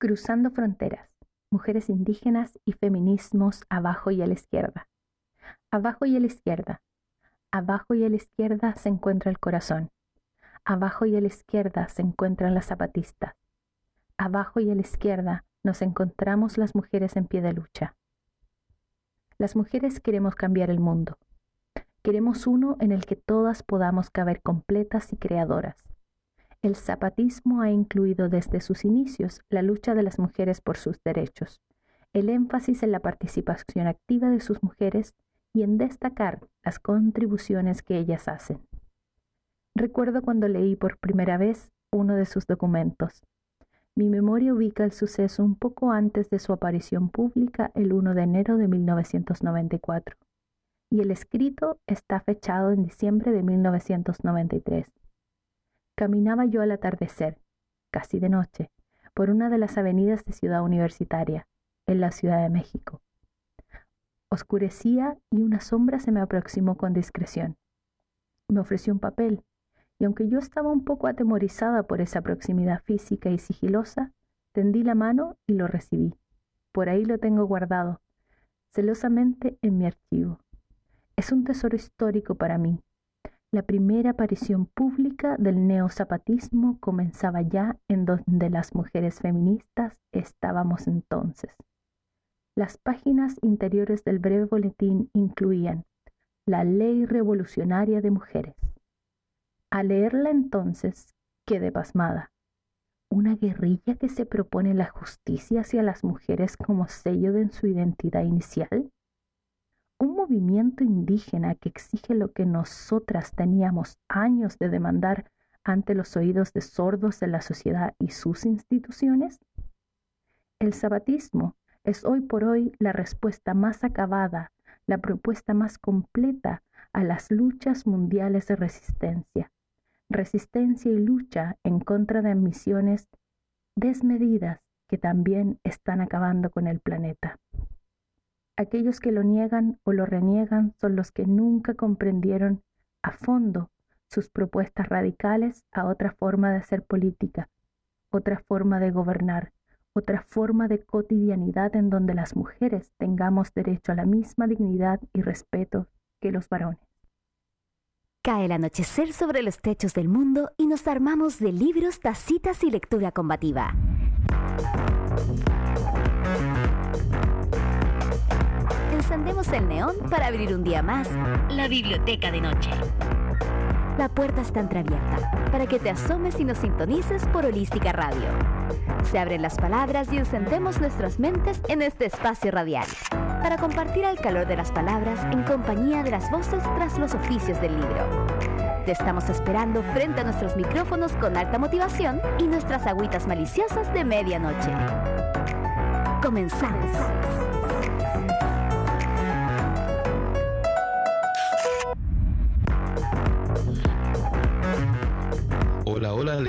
Cruzando fronteras, mujeres indígenas y feminismos abajo y a la izquierda. Abajo y a la izquierda. Abajo y a la izquierda se encuentra el corazón. Abajo y a la izquierda se encuentran las zapatistas. Abajo y a la izquierda nos encontramos las mujeres en pie de lucha. Las mujeres queremos cambiar el mundo. Queremos uno en el que todas podamos caber completas y creadoras el zapatismo ha incluido desde sus inicios la lucha de las mujeres por sus derechos, el énfasis en la participación activa de sus mujeres y en destacar las contribuciones que ellas hacen. Recuerdo cuando leí por primera vez uno de sus documentos. Mi memoria ubica el suceso un poco antes de su aparición pública el 1 de enero de 1994, y el escrito está fechado en diciembre de 1993. Caminaba yo al atardecer, casi de noche, por una de las avenidas de Ciudad Universitaria, en la Ciudad de México. Oscurecía y una sombra se me aproximó con discreción. Me ofreció un papel, y aunque yo estaba un poco atemorizada por esa proximidad física y sigilosa, tendí la mano y lo recibí. Por ahí lo tengo guardado, celosamente en mi archivo. Es un tesoro histórico para mí, la primera aparición pública del neozapatismo comenzaba ya en donde las mujeres feministas estábamos entonces. Las páginas interiores del breve boletín incluían la Ley Revolucionaria de Mujeres. Al leerla entonces quedé pasmada. ¿Una guerrilla que se propone la justicia hacia las mujeres como sello de su identidad inicial? Un movimiento indígena que exige lo que nosotras teníamos años de demandar ante los oídos de sordos de la sociedad y sus instituciones? El zapatismo es hoy por hoy la respuesta más acabada, la propuesta más completa a las luchas mundiales de resistencia. Resistencia y lucha en contra de misiones desmedidas que también están acabando con el planeta. Aquellos que lo niegan o lo reniegan son los que nunca comprendieron a fondo sus propuestas radicales a otra forma de hacer política, otra forma de gobernar, otra forma de cotidianidad en donde las mujeres tengamos derecho a la misma dignidad y respeto que los varones. Cae el anochecer sobre los techos del mundo y nos armamos de libros, tacitas y lectura combativa. Encendemos el neón para abrir un día más la biblioteca de noche. La puerta está entreabierta para que te asomes y nos sintonices por Holística Radio. Se abren las palabras y encendemos nuestras mentes en este espacio radial para compartir el calor de las palabras en compañía de las voces tras los oficios del libro. Te estamos esperando frente a nuestros micrófonos con alta motivación y nuestras agüitas maliciosas de medianoche. Comenzamos.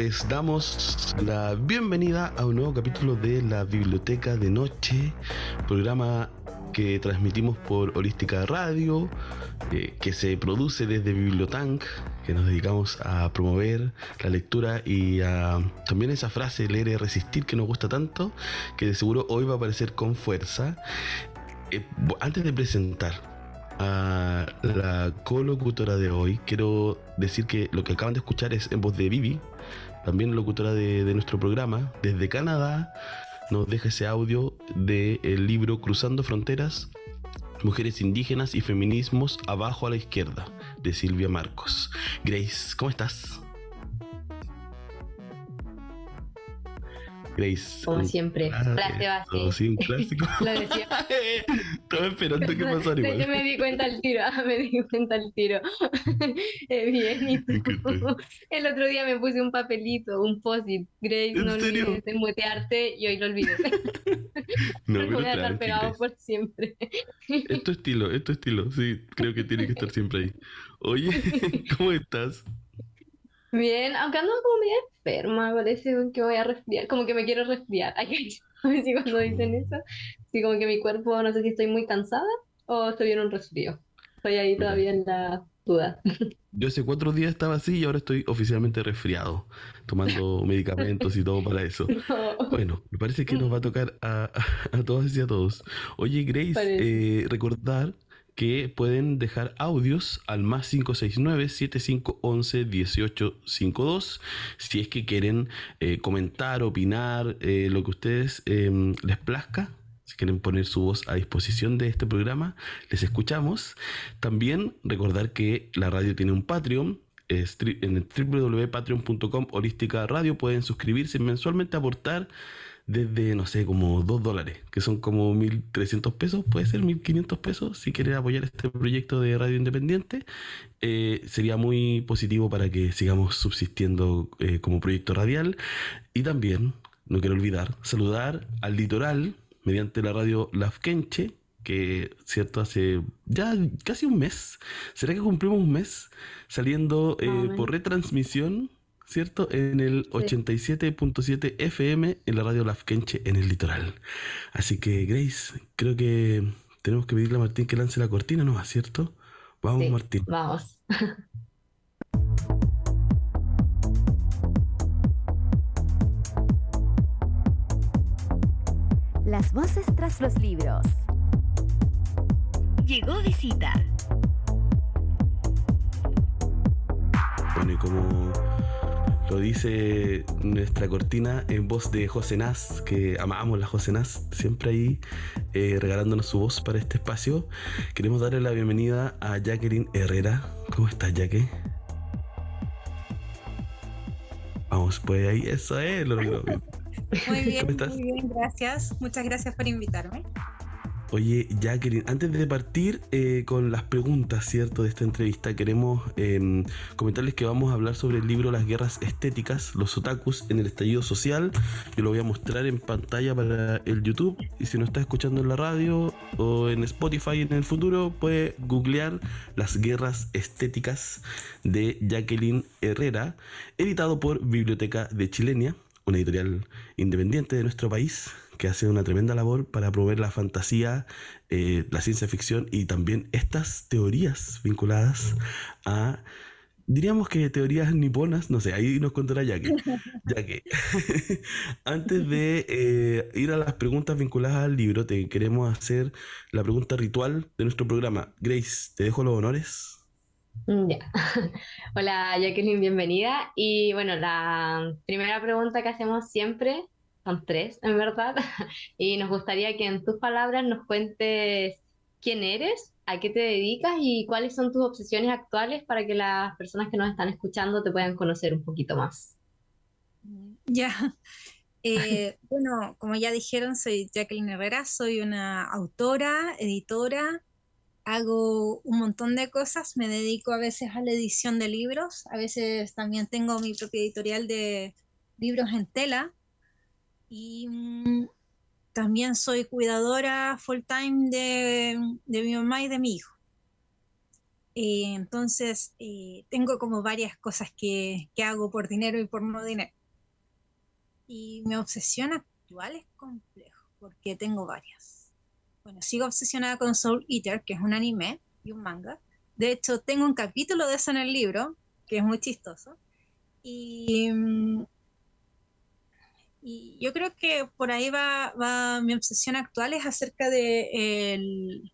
Les damos la bienvenida a un nuevo capítulo de la Biblioteca de Noche, programa que transmitimos por Holística Radio, eh, que se produce desde Bibliotank, que nos dedicamos a promover la lectura y a también esa frase leer y resistir que nos gusta tanto, que de seguro hoy va a aparecer con fuerza. Eh, antes de presentar a la colocutora de hoy, quiero decir que lo que acaban de escuchar es en voz de Vivi, también locutora de, nuestro programa, desde Canadá, nos deja ese audio del libro Cruzando Fronteras, Mujeres Indígenas y Feminismos abajo a la izquierda, de Silvia Marcos. Grace, ¿cómo estás? Como siempre. Ah, sí, un clásico. Lo decía. Estaba esperando que pasara igual. Yo me di cuenta al tiro, me di cuenta al tiro. eh, bien, y El otro día me puse un papelito, un post-it. Grace, no olvides de mutearte y hoy lo olvidé. no, pero voy a estar pegado por siempre. es tu estilo, es tu estilo. Sí, creo que tiene que estar siempre ahí. Oye, ¿cómo estás? Bien, aunque ando como medio enferma, parece que voy a resfriar, como que me quiero resfriar. Ay, a si cuando dicen eso, sí, como que mi cuerpo, no sé si estoy muy cansada o estoy en un resfrío. Estoy ahí todavía en la duda. Yo hace cuatro días estaba así y ahora estoy oficialmente resfriado, tomando medicamentos y todo para eso. Bueno, me parece que nos va a tocar a, a, todas y a todos. Oye, Grace, eh, recordar que pueden dejar audios al más 569-7511-1852 si es que quieren eh, comentar, opinar, eh, lo que ustedes em, les plazca. Si quieren poner su voz a disposición de este programa, les escuchamos. También recordar que la radio tiene un Patreon. En www.patreon.com holística radio pueden suscribirse mensualmente, aportar desde, no sé, como 2 dólares, que son como 1.300 pesos, puede ser 1.500 pesos, si quieren apoyar este proyecto de radio independiente, eh, sería muy positivo para que sigamos subsistiendo eh, como proyecto radial. Y también, no quiero olvidar, saludar al litoral mediante la radio Lafkenche, que, ¿cierto? Hace ya casi un mes, ¿será que cumplimos un mes? Saliendo eh, por retransmisión ¿cierto? En el 87.7 FM en la radio Lafkenche en el litoral. Así que, Grace, creo que tenemos que pedirle a Martín que lance la cortina ¿no? ¿cierto? Vamos, Martín. Vamos. Las voces tras los libros. Llegó visita. Bueno, y como lo dice nuestra cortina en voz de José Nas, que amamos la José Nas, siempre ahí eh, regalándonos su voz para este espacio. Queremos darle la bienvenida a Jacqueline Herrera. ¿Cómo estás, Jackie? Vamos, pues ahí, eso es lo Muy bien, muy bien, gracias. Muchas gracias por invitarme. Oye, Jacqueline, antes de partir eh, con las preguntas, ¿cierto?, de esta entrevista, queremos em, comentarles que vamos a hablar sobre el libro Las guerras estéticas, los otakus en el estallido social. Yo lo voy a mostrar en pantalla para el YouTube y si no está escuchando en la radio o en Spotify en el futuro, puede googlear Las guerras estéticas de Jacqueline Herrera, editado por Biblioteca de Chilenia, una editorial independiente de nuestro país que hace una tremenda labor para promover la fantasía, eh, la ciencia ficción y también estas teorías vinculadas a, diríamos que teorías niponas, no sé, ahí nos contará Jackie. que antes de eh, ir a las preguntas vinculadas al libro, te queremos hacer la pregunta ritual de nuestro programa. Grace, te dejo los honores. Mm, ya. Hola Jacqueline, bienvenida. Y bueno, la primera pregunta que hacemos siempre son tres en verdad, y nos gustaría que en tus palabras nos cuentes quién eres, a qué te dedicas y cuáles son tus obsesiones actuales para que las personas que nos están escuchando te puedan conocer un poquito más. Ya, eh, bueno, como ya dijeron, soy Jacqueline Herrera, soy una autora, editora, hago un montón de cosas, me dedico a veces a la edición de libros, a veces también tengo mi propia editorial de libros en tela, y mm, también soy cuidadora full time de, mi mamá y de mi hijo. Eh, entonces, eh, tengo como varias cosas que, hago por dinero y por no dinero. Y mi obsesión actual es complejo, porque tengo varias. Bueno, sigo obsesionada con Soul Eater, que es un anime y un manga. De hecho, tengo un capítulo de eso en el libro, que es muy chistoso. Y mm, y yo creo que por ahí va, mi obsesión actual, es acerca de el,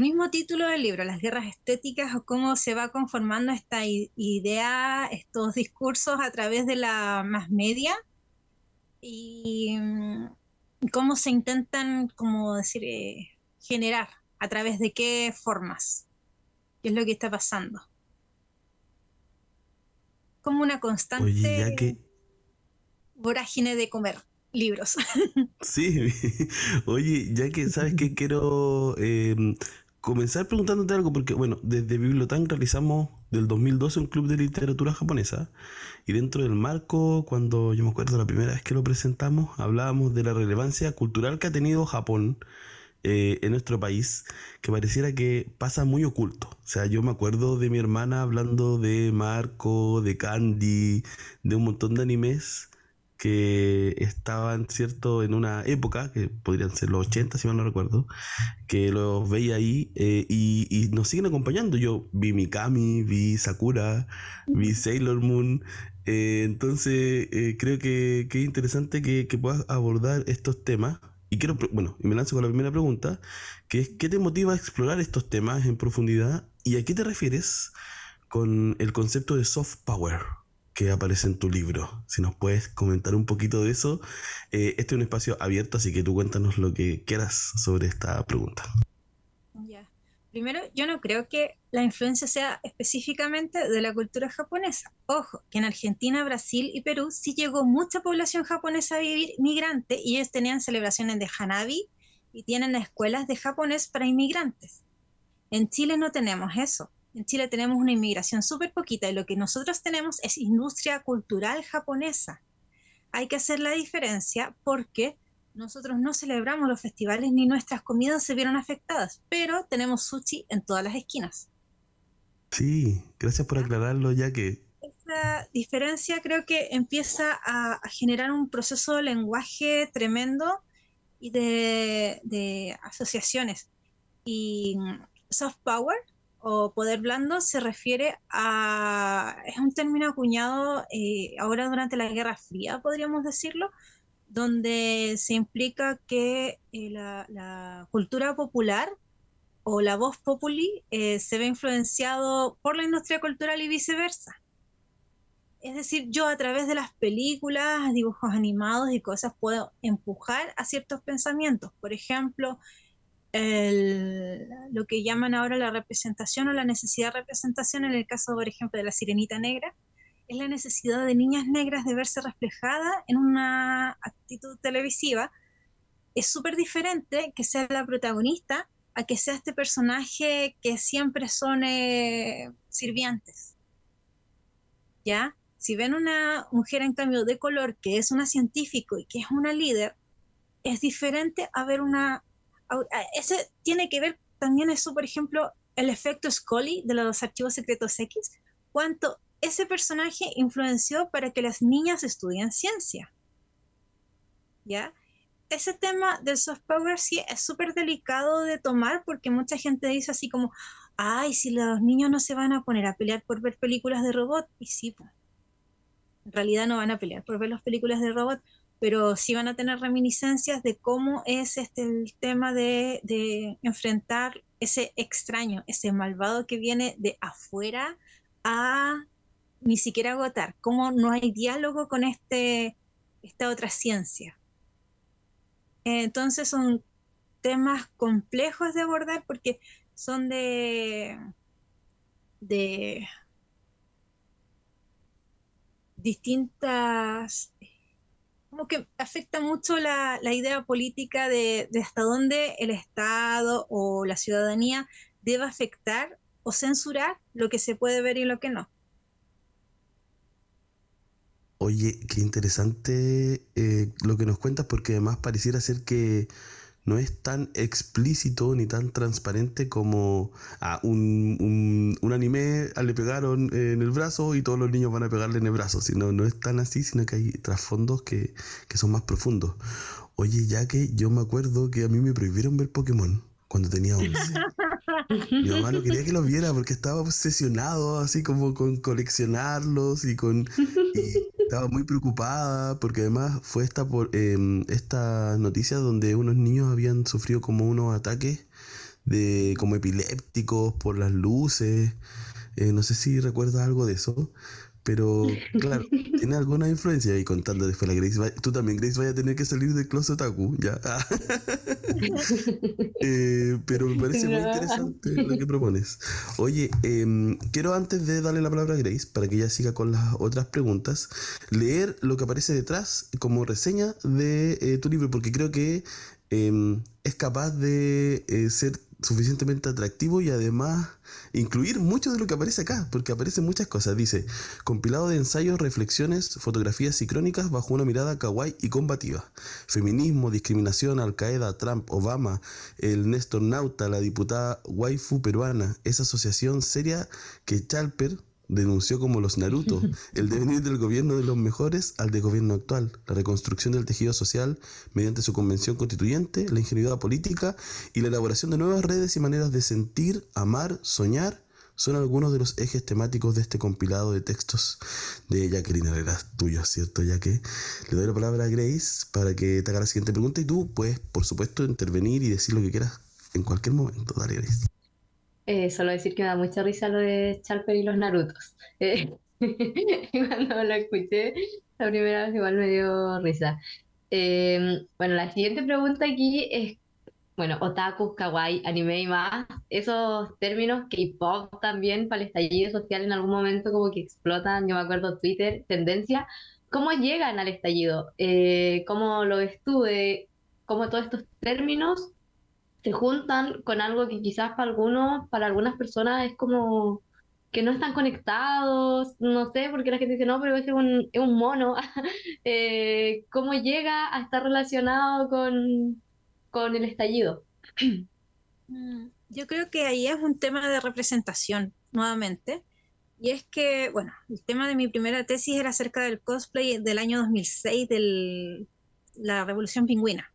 mismo título del libro, las guerras estéticas, o cómo se va conformando esta idea, estos discursos a través de la más media y mm, cómo se intentan, como decir, eh, generar, a través de qué formas, qué es lo que está pasando. Como una constante vorágine de comer libros. Sí, oye, ya que sabes que quiero em, comenzar preguntándote algo, porque bueno, desde Bibliotank realizamos del 2012 un club de literatura japonesa y dentro del marco, cuando yo me acuerdo la primera vez que lo presentamos, hablábamos de la relevancia cultural que ha tenido Japón eh, en nuestro país, que pareciera que pasa muy oculto. O sea, yo me acuerdo de mi hermana hablando de Marco, de Candy, de un montón de animes que estaban, ¿cierto?, en una época, que podrían ser los 80, si mal no recuerdo, que los veía ahí eh, y, nos siguen acompañando. Yo vi Mikami, vi Sakura, vi Sailor Moon. Eh, entonces, eh, creo que, es interesante que, que puedas abordar estos temas. Y quiero, bueno, y me lanzo con la primera pregunta, que es, ¿qué te motiva a explorar estos temas en profundidad y a qué te refieres con el concepto de soft power? Que aparece en tu libro. Si nos puedes comentar un poquito de eso. Eh, este es un espacio abierto, así que tú cuéntanos lo que quieras sobre esta pregunta. Primero, yo no creo que la influencia sea específicamente de la cultura japonesa. Ojo, que en Argentina, Brasil y Perú sí llegó mucha población japonesa a vivir migrante y ellos tenían celebraciones de Hanabi y tienen escuelas de japonés para inmigrantes. En Chile no tenemos eso. En Chile tenemos una inmigración súper poquita y lo que nosotros tenemos es industria cultural japonesa. Hay que hacer la diferencia porque nosotros no celebramos los festivales ni nuestras comidas se vieron afectadas, pero tenemos sushi en todas las esquinas. Sí, gracias por aclararlo ya que... Esa diferencia creo que empieza a, generar un proceso de lenguaje tremendo y de, de asociaciones. Y soft power o poder blando se refiere a, es un término acuñado eh, ahora durante la Guerra Fría, podríamos decirlo, donde se implica que eh, la, cultura popular o la voz populi eh, se ve influenciado por la industria cultural y viceversa. Es decir, yo a través de las películas, dibujos animados y cosas puedo empujar a ciertos pensamientos. Por ejemplo, lo que llaman ahora la representación o la necesidad de representación en el caso, por ejemplo, de la sirenita negra, es la necesidad de niñas negras de verse reflejada en una actitud televisiva. Es súper diferente que sea la protagonista a que sea este personaje que siempre son eh, sirvientes. ¿Ya? Si ven una mujer en cambio de color que es una científico y que es una líder, es diferente a ver una ese tiene que ver también eso, por ejemplo, el efecto Scully de los archivos secretos X, cuánto ese personaje influenció para que las niñas estudien ciencia. ¿Ya? Ese tema del soft power sí es súper delicado de tomar porque mucha gente dice así como, ay, si los niños no se van a poner a pelear por ver películas de robot, y sí, en realidad no van a pelear por ver las películas de robot, pero sí van a tener reminiscencias de cómo es este el tema de, enfrentar ese extraño, ese malvado que viene de afuera a ni siquiera agotar, cómo no hay diálogo con este, esta otra ciencia. Entonces son temas complejos de abordar porque son de, de distintas como que afecta mucho la, idea política de, hasta dónde el Estado o la ciudadanía debe afectar o censurar lo que se puede ver y lo que no. Oye, qué interesante eh, lo que nos cuentas porque además pareciera ser que no es tan explícito ni tan transparente como a ah, un, un, anime ah, le pegaron en el brazo y todos los niños van a pegarle en el brazo, sino no es tan así, sino que hay trasfondos que, que son más profundos. Oye, ya que yo me acuerdo que a mí me prohibieron ver Pokémon cuando tenía 11. Mi mamá no quería que los viera porque estaba obsesionado así como con coleccionarlos y con estaba muy preocupada porque además fue esta por eh, esta noticia donde unos niños habían sufrido como unos ataques de como epilépticos por las luces. Eh, no sé si recuerdas algo de eso. Pero, claro, tiene alguna influencia ahí contando después la Grace. tú también, Grace, vaya a tener que salir del closet otaku, ya. Eh, pero me parece muy interesante lo que propones. Oye, em, quiero antes de darle la palabra a Grace, para que ella siga con las otras preguntas, leer lo que aparece detrás como reseña de eh, tu libro, porque creo que em, es capaz de eh, ser suficientemente atractivo y además incluir mucho de lo que aparece acá, porque aparecen muchas cosas. Dice, compilado de ensayos, reflexiones, fotografías y crónicas bajo una mirada kawaii y combativa. Feminismo, discriminación, Al-Qaeda, Trump, Obama, el Néstor Nauta, la diputada waifu peruana, esa asociación seria que Chalper denunció como los Naruto, el devenir del gobierno de los mejores al de gobierno actual, la reconstrucción del tejido social mediante su convención constituyente, la ingeniería política y la elaboración de nuevas redes y maneras de sentir, amar, soñar son algunos de los ejes temáticos de este compilado de textos de Jacqueline Herrera, tuyo, ¿cierto? Ya que le doy la palabra a Grace para que te haga la siguiente pregunta y tú puedes, por supuesto, intervenir y decir lo que quieras en cualquier momento. Dale, Grace. Eh, solo decir que me da mucha risa lo de Charper y los Narutos. Eh, cuando lo escuché la primera vez igual me dio risa. Eh, bueno, la siguiente pregunta aquí es bueno, otaku, kawaii, anime y más, esos términos K-pop también para el estallido social en algún momento como que explotan, yo me acuerdo Twitter, tendencia, ¿cómo llegan al estallido? Eh, ¿Cómo lo ves tú? ¿Cómo todos estos términos se juntan con algo que quizás para algunos, para algunas personas es como que no están conectados, no sé, porque la gente dice, no, pero es un, es un mono. Eh, ¿Cómo llega a estar relacionado con con el estallido. Mm, yo creo que ahí es un tema de representación, nuevamente. Y es que, bueno, el tema de mi primera tesis era acerca del cosplay del año 2006 de la Revolución Pingüina.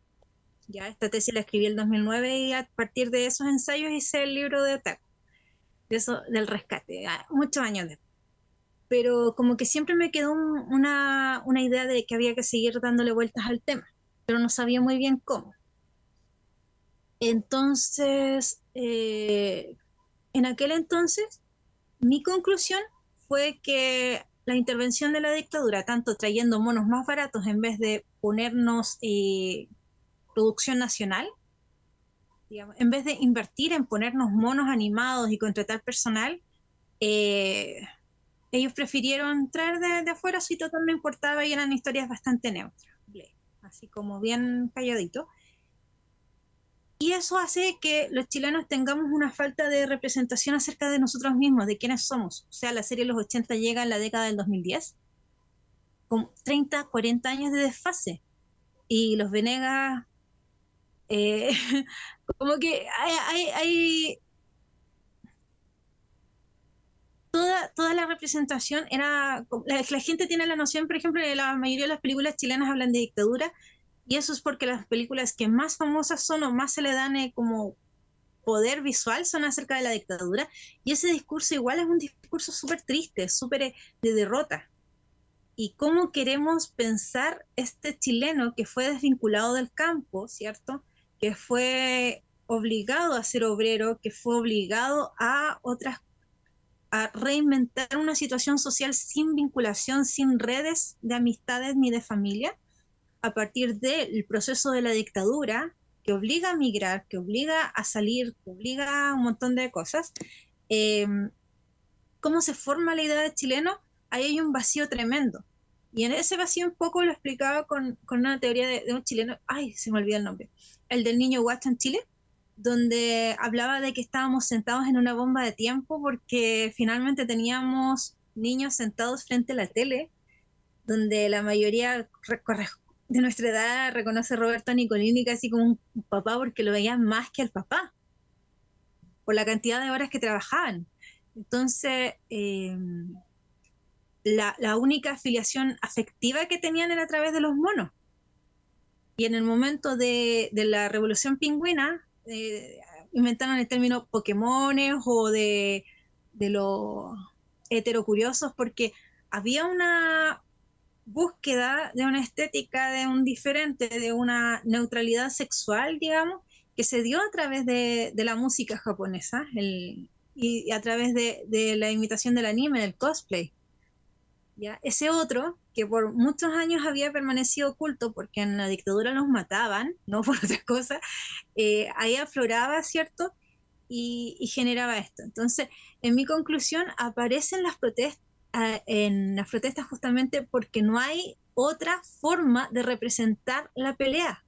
Ya esta tesis la escribí el 2009 y a partir de esos ensayos hice el libro de Otaku, de eso, del rescate, muchos años después. Pero como que siempre me quedó una, una idea de que había que seguir dándole vueltas al tema, pero no sabía muy bien cómo. Entonces, eh, en aquel entonces, mi conclusión fue que la intervención de la dictadura, tanto trayendo monos más baratos en vez de ponernos eh, producción nacional, en vez de invertir en ponernos monos animados y contratar personal, eh, ellos prefirieron traer de, afuera si total no importaba y eran historias bastante neutras, así como bien calladito. Y eso hace que los chilenos tengamos una falta de representación acerca de nosotros mismos, de quiénes somos. O sea, la serie Los 80 llega en la década del 2010, con 30, 40 años de desfase. Y los Venegas, eh, como que hay, Toda, toda, la representación era. La, la, gente tiene la noción, por ejemplo, de la mayoría de las películas chilenas hablan de dictadura y eso es porque las películas que más famosas son o más se le dan eh, como poder visual son acerca de la dictadura. Y ese discurso igual es un discurso súper triste, súper eh, de derrota. Y cómo queremos pensar este chileno que fue desvinculado del campo, ¿cierto? Que fue obligado a ser obrero, que fue obligado a otras a reinventar una situación social sin vinculación, sin redes de amistades ni de familia a partir del proceso de la dictadura, que obliga a migrar, que obliga a salir, que obliga a un montón de cosas, em, ¿cómo se forma la idea de chileno? Ahí hay un vacío tremendo. Y en ese vacío un poco lo explicaba con, una teoría de, un chileno, ay, se me olvidó el nombre, el del niño guacho en Chile, donde hablaba de que estábamos sentados en una bomba de tiempo porque finalmente teníamos niños sentados frente a la tele, donde la mayoría de nuestra edad reconoce Roberto Nicolini casi como un papá porque lo veían más que al papá, por la cantidad de horas que trabajaban. Entonces, em, la, única afiliación afectiva que tenían era a través de los monos. Y en el momento de, la revolución pingüina, eh, inventaron el término Pokémones o de, de los heterocuriosos porque había una, búsqueda de una estética, de un diferente, de una neutralidad sexual, digamos, que se dio a través de, la música japonesa y, a través de, la imitación del anime, del cosplay. ¿Ya? Ese otro, que por muchos años había permanecido oculto porque en la dictadura los mataban, no por otra cosa, eh, ahí afloraba, ¿cierto? Y, y generaba esto. Entonces, en mi conclusión, aparecen las protestas en las protestas justamente porque no hay otra forma de representar la pelea.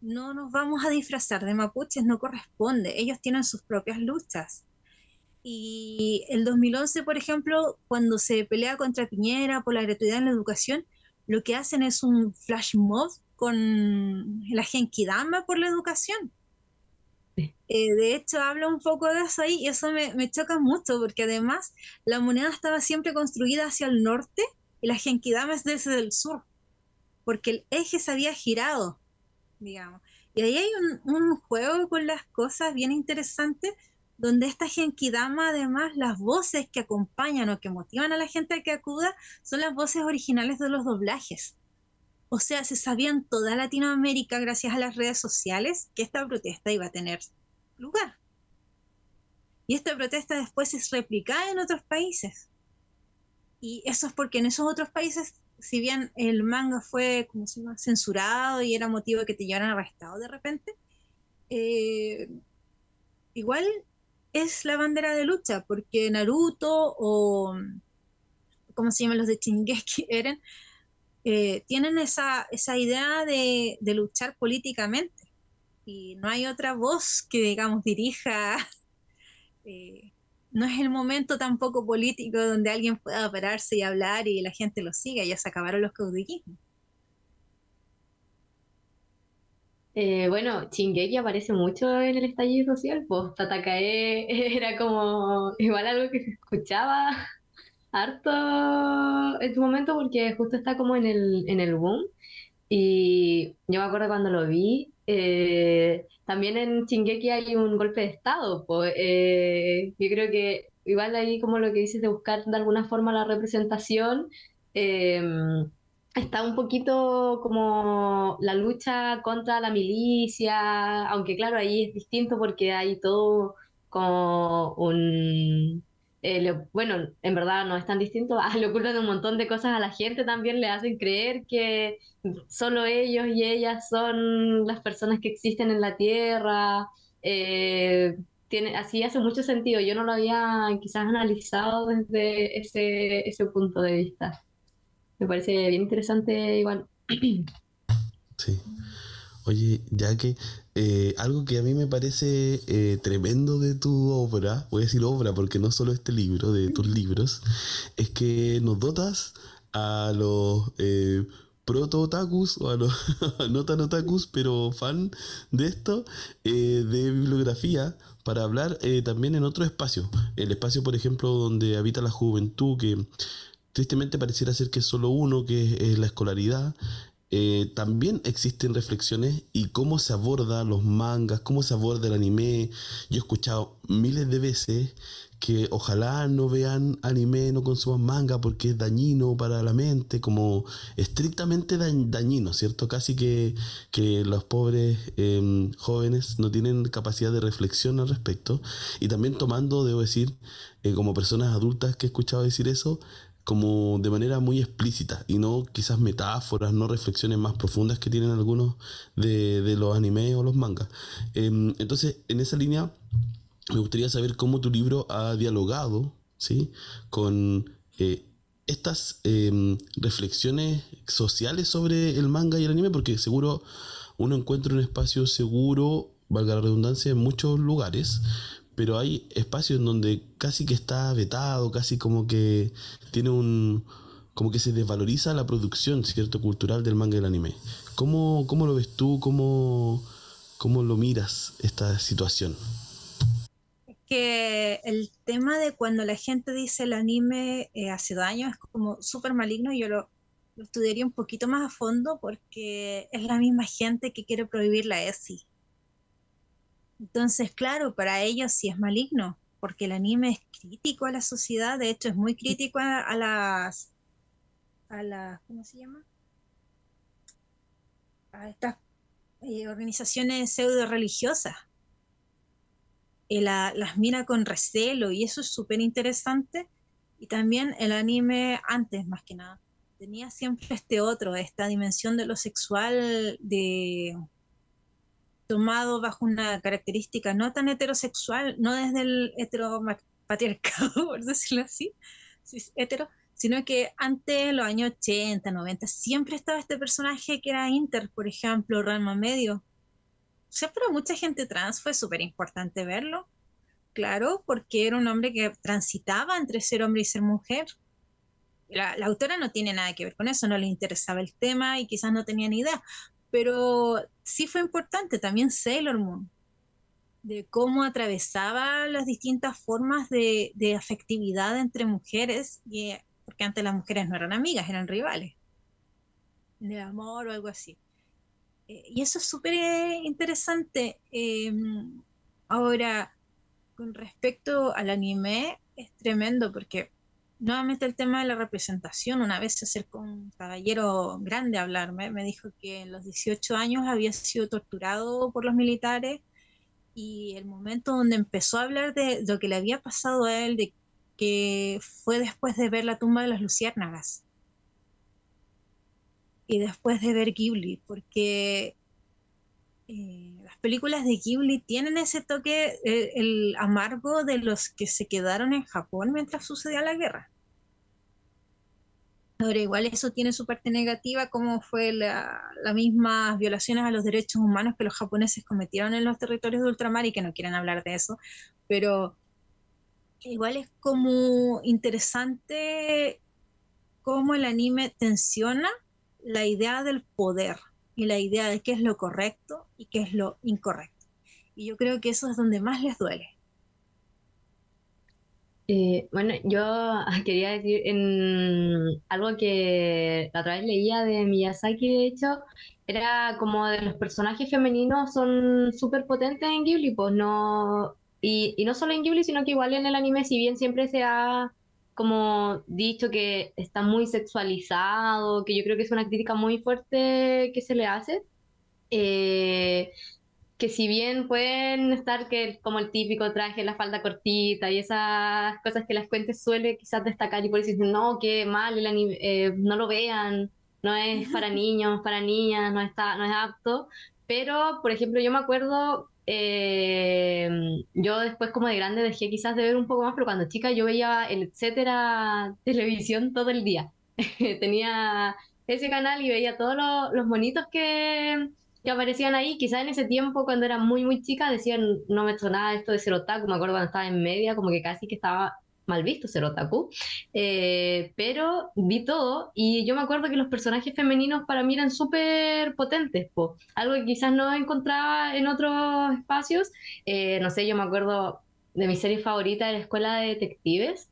No nos vamos a disfrazar de mapuches, no corresponde. Ellos tienen sus propias luchas. Y el 2011, por ejemplo, cuando se pelea contra Piñera por la gratuidad en la educación, lo que hacen es un flash mob con la Genkidama por la educación. Eh, de hecho, habla un poco de eso ahí y eso me, me, choca mucho porque además la moneda estaba siempre construida hacia el norte y la Genkidama es desde el sur, porque el eje se había girado, digamos. Y ahí hay un, un juego con las cosas bien interesante donde esta Genkidama, además, las voces que acompañan o que motivan a la gente a que acuda son las voces originales de los doblajes. O sea, se sabía en toda Latinoamérica, gracias a las redes sociales, que esta protesta iba a tener lugar. Y esta protesta después es replicada en otros países. Y eso es porque en esos otros países, si bien el manga fue como se llama, censurado y era motivo de que te llevaran arrestado de repente, eh, igual es la bandera de lucha, porque Naruto o, ¿cómo se llaman los de Chingeki? Eren, eh, tienen esa, esa idea de, de, luchar políticamente. Y no hay otra voz que, digamos, dirija. Eh, no es el momento tampoco político donde alguien pueda pararse y hablar y la gente lo siga. Ya se acabaron los caudillismos. Eh, bueno, Chingeki aparece mucho en el estallido social, pues Tatakae era como igual algo que se escuchaba harto en su momento porque justo está como en el, en el boom. Y yo me acuerdo cuando lo vi, eh, también en Chingeki hay un golpe de estado, pues eh, yo creo que igual ahí como lo que dices de buscar de alguna forma la representación. Eh, está un poquito como la lucha contra la milicia, aunque claro, ahí es distinto porque hay todo como un... Eh, bueno, en verdad no es tan distinto, ah, le ocultan un montón de cosas a la gente también, le hacen creer que solo ellos y ellas son las personas que existen en la Tierra. Eh, tiene, así hace mucho sentido, yo no lo había quizás analizado desde ese, ese punto de vista me parece bien interesante igual. Sí. Oye, ya que eh, algo que a mí me parece eh, tremendo de tu obra, voy a decir obra porque no solo este libro, de tus libros, es que nos dotas a los eh, proto-otakus o a los no tan otakus, pero fan de esto, de bibliografía para hablar también en otro espacio. El espacio, por ejemplo, donde habita la juventud, que tristemente pareciera ser que es solo uno, que es la escolaridad. Eh, también existen reflexiones y cómo se aborda los mangas, cómo se aborda el anime. Yo he escuchado miles de veces que ojalá no vean anime, no consuman manga porque es dañino para la mente, como estrictamente dañino, ¿cierto? Casi que, que los pobres em, jóvenes no tienen capacidad de reflexión al respecto. Y también tomando, debo decir, eh, como personas adultas que he escuchado decir eso, como de manera muy explícita y no quizás metáforas, no reflexiones más profundas que tienen algunos de, los animes o los mangas. Em, entonces, en esa línea, me gustaría saber cómo tu libro ha dialogado ¿sí? con eh, estas em, reflexiones sociales sobre el manga y el anime, porque seguro uno encuentra un espacio seguro, valga la redundancia, en muchos lugares, pero hay espacios en donde casi que está vetado, casi como que tiene un como que se desvaloriza la producción cierto cultural del manga y el anime. ¿Cómo, cómo lo ves tú? ¿Cómo, ¿Cómo lo miras esta situación? que el tema de cuando la gente dice el anime eh, hace daño es como súper maligno, yo lo, lo, estudiaría un poquito más a fondo porque es la misma gente que quiere prohibir la ESI. Entonces, claro, para ellos sí es maligno, porque el anime es crítico a la sociedad, de hecho es muy crítico a, las, a las, ¿cómo se llama? A estas eh, organizaciones pseudo religiosas. Y las mira con recelo y eso es súper interesante. Y también el anime antes, más que nada, tenía siempre este otro, esta dimensión de lo sexual, de tomado bajo una característica no tan heterosexual, no desde el heteropatriarcado, por decirlo así, hetero, sino que antes, los años 80, 90, siempre estaba este personaje que era Inter, por ejemplo, Ranma Medio. O sea, para mucha gente trans fue súper importante verlo, claro, porque era un hombre que transitaba entre ser hombre y ser mujer. La, la, autora no tiene nada que ver con eso, no le interesaba el tema y quizás no tenía ni idea, pero sí fue importante también Sailor Moon. de cómo atravesaba las distintas formas de, afectividad entre mujeres, y, porque antes las mujeres no eran amigas, eran rivales, de amor o algo así. Eh, y eso es súper interesante. Em, ahora, con respecto al anime, es tremendo porque nuevamente el tema de la representación, una vez se acercó un caballero grande a hablarme, me dijo que en los 18 años había sido torturado por los militares y el momento donde empezó a hablar de lo que le había pasado a él, de que fue después de ver la tumba de las luciérnagas y después de ver Ghibli, porque eh, películas de Ghibli tienen ese toque, eh, el amargo de los que se quedaron en Japón mientras sucedía la guerra. Ahora, igual eso tiene su parte negativa, como fue las la mismas violaciones a los derechos humanos que los japoneses cometieron en los territorios de ultramar y que no quieren hablar de eso, pero igual es como interesante cómo el anime tensiona la idea del poder y la idea de qué es lo correcto y qué es lo incorrecto. Y yo creo que eso es donde más les duele. Eh, bueno, yo quería decir en algo que la otra vez leía de Miyazaki, de hecho, era como de los personajes femeninos son súper potentes en Ghibli, pues no, y, y no solo en Ghibli, sino que igual en el anime, si bien siempre se ha como dicho que está muy sexualizado, que yo creo que es una crítica muy fuerte que se le hace. Eh, que si bien pueden estar que como el típico traje, la falda cortita y esas cosas que las cuentes suele quizás destacar y por eso dicen, no, qué mal, el anime, eh, no lo vean, no es para niños, para niñas, no, está, no es apto. Pero, por ejemplo, yo me acuerdo eh, yo después como de grande dejé quizás de ver un poco más, pero cuando chica yo veía el etcétera televisión todo el día. Tenía ese canal y veía todos los, monitos que, que, aparecían ahí. Quizás en ese tiempo, cuando era muy, muy chica, decían, no me nada esto de ser otaku. Me acuerdo cuando estaba en media, como que casi que estaba mal visto ser otaku, eh, pero vi todo y yo me acuerdo que los personajes femeninos para mí eran súper potentes, algo que quizás no encontraba en otros espacios, eh, no sé, yo me acuerdo de mi serie favorita de la Escuela de Detectives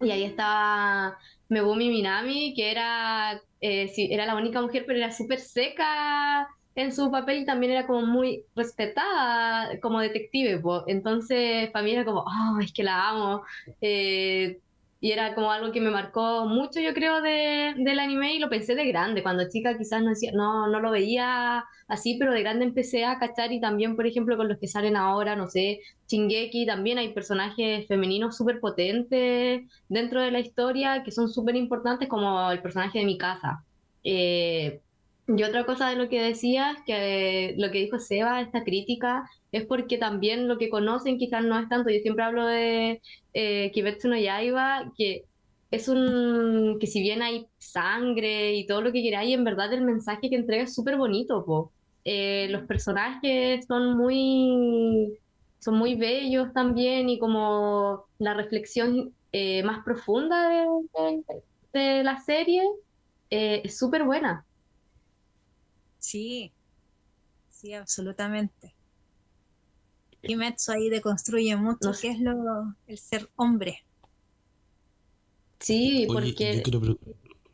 y ahí estaba Megumi Minami, que era, eh, sí, era la única mujer, pero era súper seca en su papel también era como muy respetada como detective, entonces para mí era como, oh, es que la amo. Eh, y era como algo que me marcó mucho, yo creo, de, del anime y lo pensé de grande. Cuando chica quizás no, no, no lo veía así, pero de grande empecé a cachar y también, por ejemplo, con los que salen ahora, no sé, Shingeki, también hay personajes femeninos súper potentes dentro de la historia que son súper importantes, como el personaje de mi casa. Eh, y otra cosa de lo que decías, que lo que dijo Seba, esta crítica, es porque también lo que conocen quizás no es tanto. Yo siempre hablo de eh, Kibetsu no Yaiba, que es un. que si bien hay sangre y todo lo que queráis, en verdad el mensaje que entrega es súper bonito, po. Eh, los personajes son muy. son muy bellos también y como la reflexión eh, más profunda de, de la serie eh, es súper buena. Sí, sí, absolutamente. Kimetsu ahí deconstruye mucho qué es lo, el ser hombre. Sí, porque...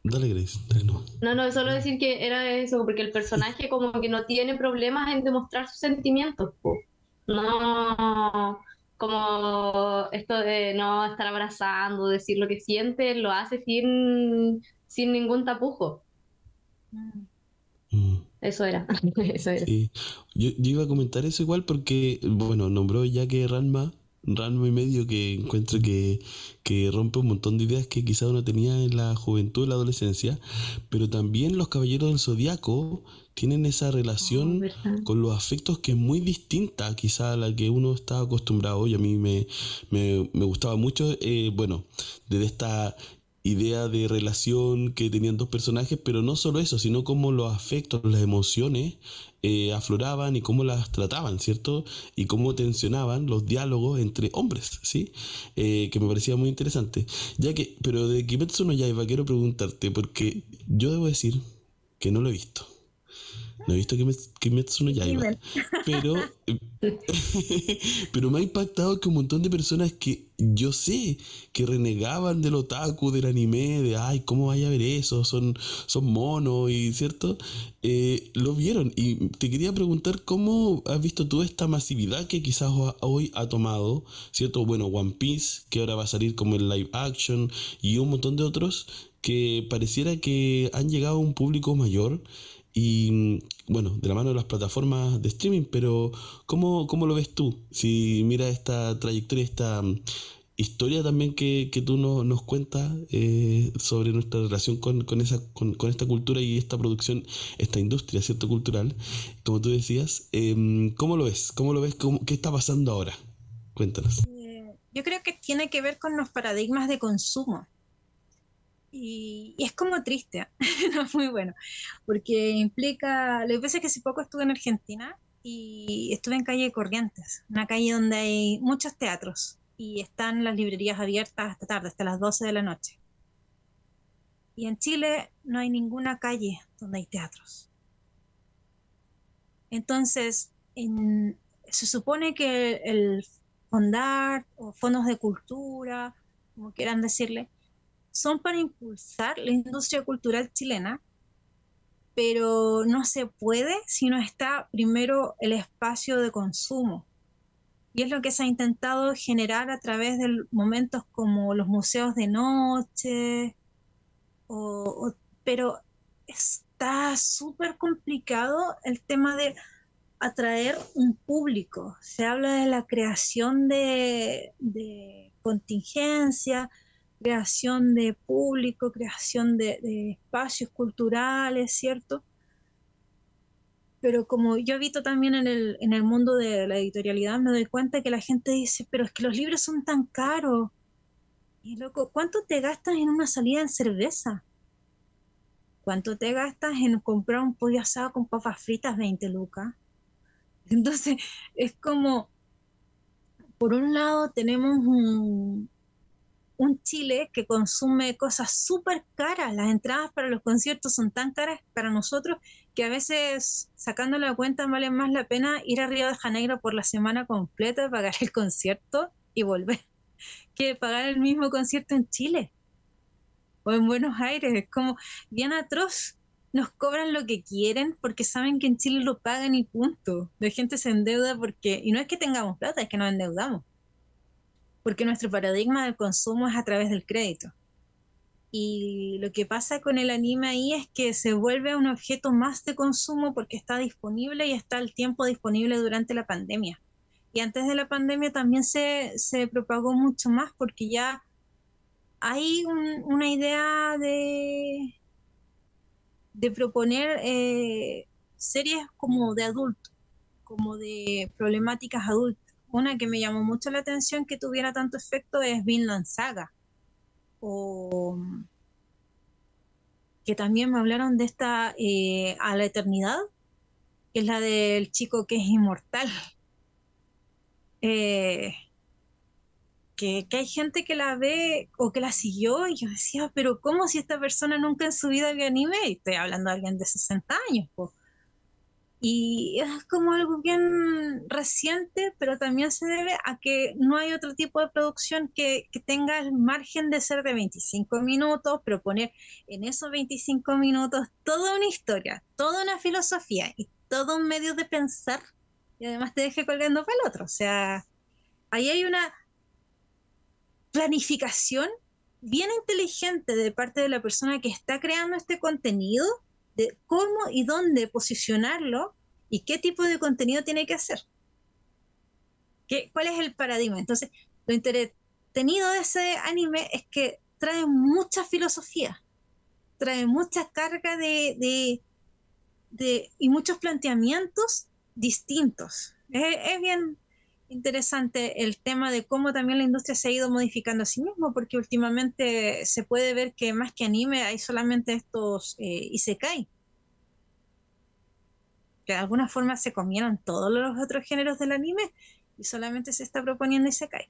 Dale, Grace, no. No, no, solo decir que era eso, porque el personaje como que no tiene problemas en demostrar sus sentimientos. No, como esto de no estar abrazando, decir lo que siente, lo hace sin, sin ningún tapujo. Mm. Eso era. eso era. Yo, iba a comentar eso igual porque, bueno, nombró ya que Ranma, Ranma y medio que encuentro que, rompe un montón de ideas que quizá uno tenía en la juventud, en la adolescencia, pero también los caballeros del zodiaco tienen esa relación oh, con los afectos que es muy distinta quizá a la que uno está acostumbrado y a mí me, me, gustaba mucho, eh, bueno, desde esta idea de relación que tenían dos personajes, pero no solo eso, sino cómo los afectos, las emociones eh, afloraban y cómo las trataban, ¿cierto? Y cómo tensionaban los diálogos entre hombres, ¿sí? Eh, que me parecía muy interesante. Ya que, pero de Kimetsu no Yaiba quiero preguntarte, porque yo debo decir que no lo he visto. No he visto Kimetsu no Yaiba. Pero, pero me ha impactado que un montón de personas que yo sé que renegaban del otaku, del anime, de ay, ¿cómo vaya a ver eso? Son, son monos y cierto, eh, lo vieron. Y te quería preguntar cómo has visto tú esta masividad que quizás hoy ha tomado, ¿cierto? Bueno, One Piece, que ahora va a salir como el live action, y un montón de otros que pareciera que han llegado a un público mayor y bueno, de la mano de las plataformas de streaming, pero ¿cómo, cómo lo ves tú? Si mira esta trayectoria, esta mm, historia también que, tú nos cuentas eh, sobre nuestra relación con, esa, con, esta cultura y esta producción, esta industria, ¿cierto? Cultural, como tú decías, em, ¿cómo lo ves? ¿Cómo lo ves? ¿Qué está pasando ahora? Cuéntanos. Eh, yo creo que tiene que ver con los paradigmas de consumo. Y, es como triste, no es muy bueno, porque implica, lo que pasa es que hace poco estuve en Argentina y estuve en calle Corrientes, una calle donde hay muchos teatros y están las librerías abiertas hasta tarde, hasta las 12 de la noche. Y en Chile no hay ninguna calle donde hay teatros. Entonces, se supone que el fondar o fondos de cultura, como quieran decirle, son para impulsar la industria cultural chilena, pero no se puede si no está primero el espacio de consumo. Y es lo que se ha intentado generar a través de momentos como los museos de noche, pero está súper complicado el tema de atraer un público. Se habla de la creación de, de contingencia, creación de público, creación de, espacios culturales, ¿cierto? Pero como yo habito también en el, en el mundo de la editorialidad, me doy cuenta que la gente dice, pero es que los libros son tan caros. Y loco, ¿cuánto te gastas en una salida en cerveza? ¿Cuánto te gastas en comprar un pollo asado con papas fritas 20 lucas? Entonces, es como, por un lado tenemos un, un Chile que consume cosas súper caras. Las entradas para los conciertos son tan caras para nosotros que a veces, sacando la cuenta, vale más la pena ir a Río de Janeiro por la semana completa, pagar el concierto y volver, que pagar el mismo concierto en Chile o en Buenos Aires. Es como bien atroz. Nos cobran lo que quieren porque saben que en Chile lo pagan y punto. La gente se endeuda porque, y no es que tengamos plata, es que nos endeudamos porque nuestro paradigma del consumo es a través del crédito. Y lo que pasa con el anime ahí es que se vuelve un objeto más de consumo porque está disponible y está el tiempo disponible durante la pandemia. Y antes de la pandemia también se, propagó mucho más porque ya hay una idea de, de proponer eh, series como de adulto, como de problemáticas adultas una que me llamó mucho la atención que tuviera tanto efecto es Vinland Saga. O que también me hablaron de esta eh, A la Eternidad, que es la del chico que es inmortal. Eh, que, que, hay gente que la ve o que la siguió y yo decía, pero ¿cómo si esta persona nunca en su vida vio anime? Y estoy hablando de alguien de 60 años. Pues. Y es como algo bien reciente, pero también se debe a que no hay otro tipo de producción que, tenga el margen de ser de 25 minutos, pero poner en esos 25 minutos toda una historia, toda una filosofía y todo un medio de pensar y además te deje colgando para el otro. O sea, ahí hay una planificación bien inteligente de parte de la persona que está creando este contenido de cómo y dónde posicionarlo y qué tipo de contenido tiene que hacer. ¿Qué, ¿Cuál es el paradigma? Entonces, lo entretenido de ese anime es que trae mucha filosofía, trae mucha carga de, y muchos planteamientos distintos. Es, es, bien interesante el tema de cómo también la industria se ha ido modificando a sí mismo, porque últimamente se puede ver que más que anime hay solamente estos eh, isekai, que de alguna forma se comieron todos los otros géneros del anime y solamente se está proponiendo Isekai.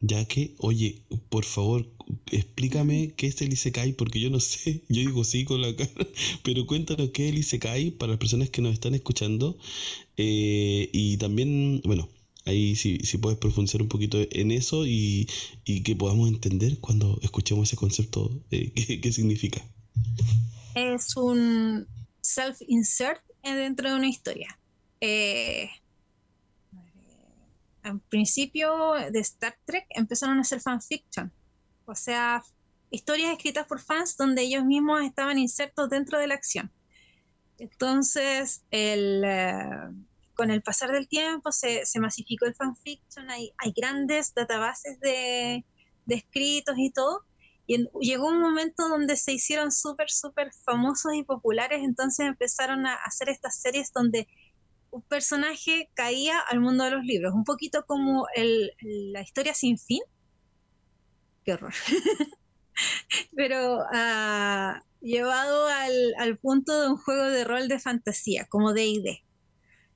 ya que, oye, por favor, explícame qué es el Isekai, porque yo no sé, yo digo sí con la cara, pero cuéntanos qué es el Isekai para las personas que nos están escuchando. Eh, y también, bueno, ahí si, si puedes profundizar un poquito en eso y, y que podamos entender cuando escuchemos ese concepto, eh, qué, qué significa. Es un self-insert dentro de una historia. Eh, en principio de Star Trek empezaron a hacer fanfiction, o sea, historias escritas por fans donde ellos mismos estaban insertos dentro de la acción. Entonces, el, eh, con el pasar del tiempo se, se masificó el fanfiction, hay, hay grandes databases de, de, escritos y todo, y llegó un momento donde se hicieron súper, súper famosos y populares, entonces empezaron a hacer estas series donde un personaje caía al mundo de los libros, un poquito como el, la historia sin fin. Qué horror. Pero uh, llevado al, al, punto de un juego de rol de fantasía, como D&D.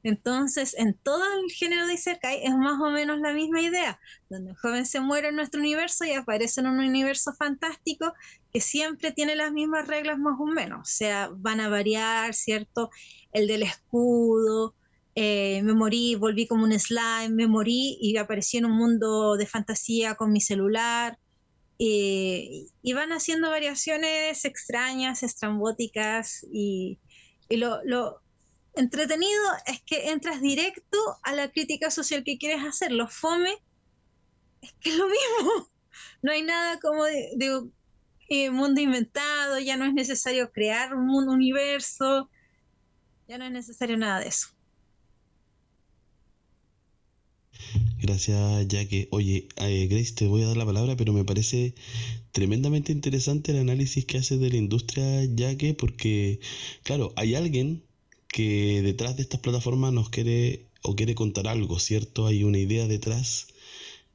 Entonces, en todo el género de Isekai es más o menos la misma idea, donde el joven se muere en nuestro universo y aparece en un universo fantástico que siempre tiene las mismas reglas más o menos, o sea, van a variar, ¿cierto? El del escudo, eh, me morí, volví como un slime, me morí y aparecí en un mundo de fantasía con mi celular. Eh, y van haciendo variaciones extrañas, estrambóticas y, lo, entretenido es que entras directo a la crítica social que quieres hacer. Lo fome es que es lo mismo. No hay nada como de, eh, mundo inventado, ya no es necesario crear un mundo universo, ya no es necesario nada de eso. Gracias, Jaque. Oye, eh, Grace, te voy a dar la palabra, pero me parece tremendamente interesante el análisis que haces de la industria, Jaque, porque, claro, hay alguien que detrás de estas plataformas nos quiere o quiere contar algo, ¿cierto? Hay una idea detrás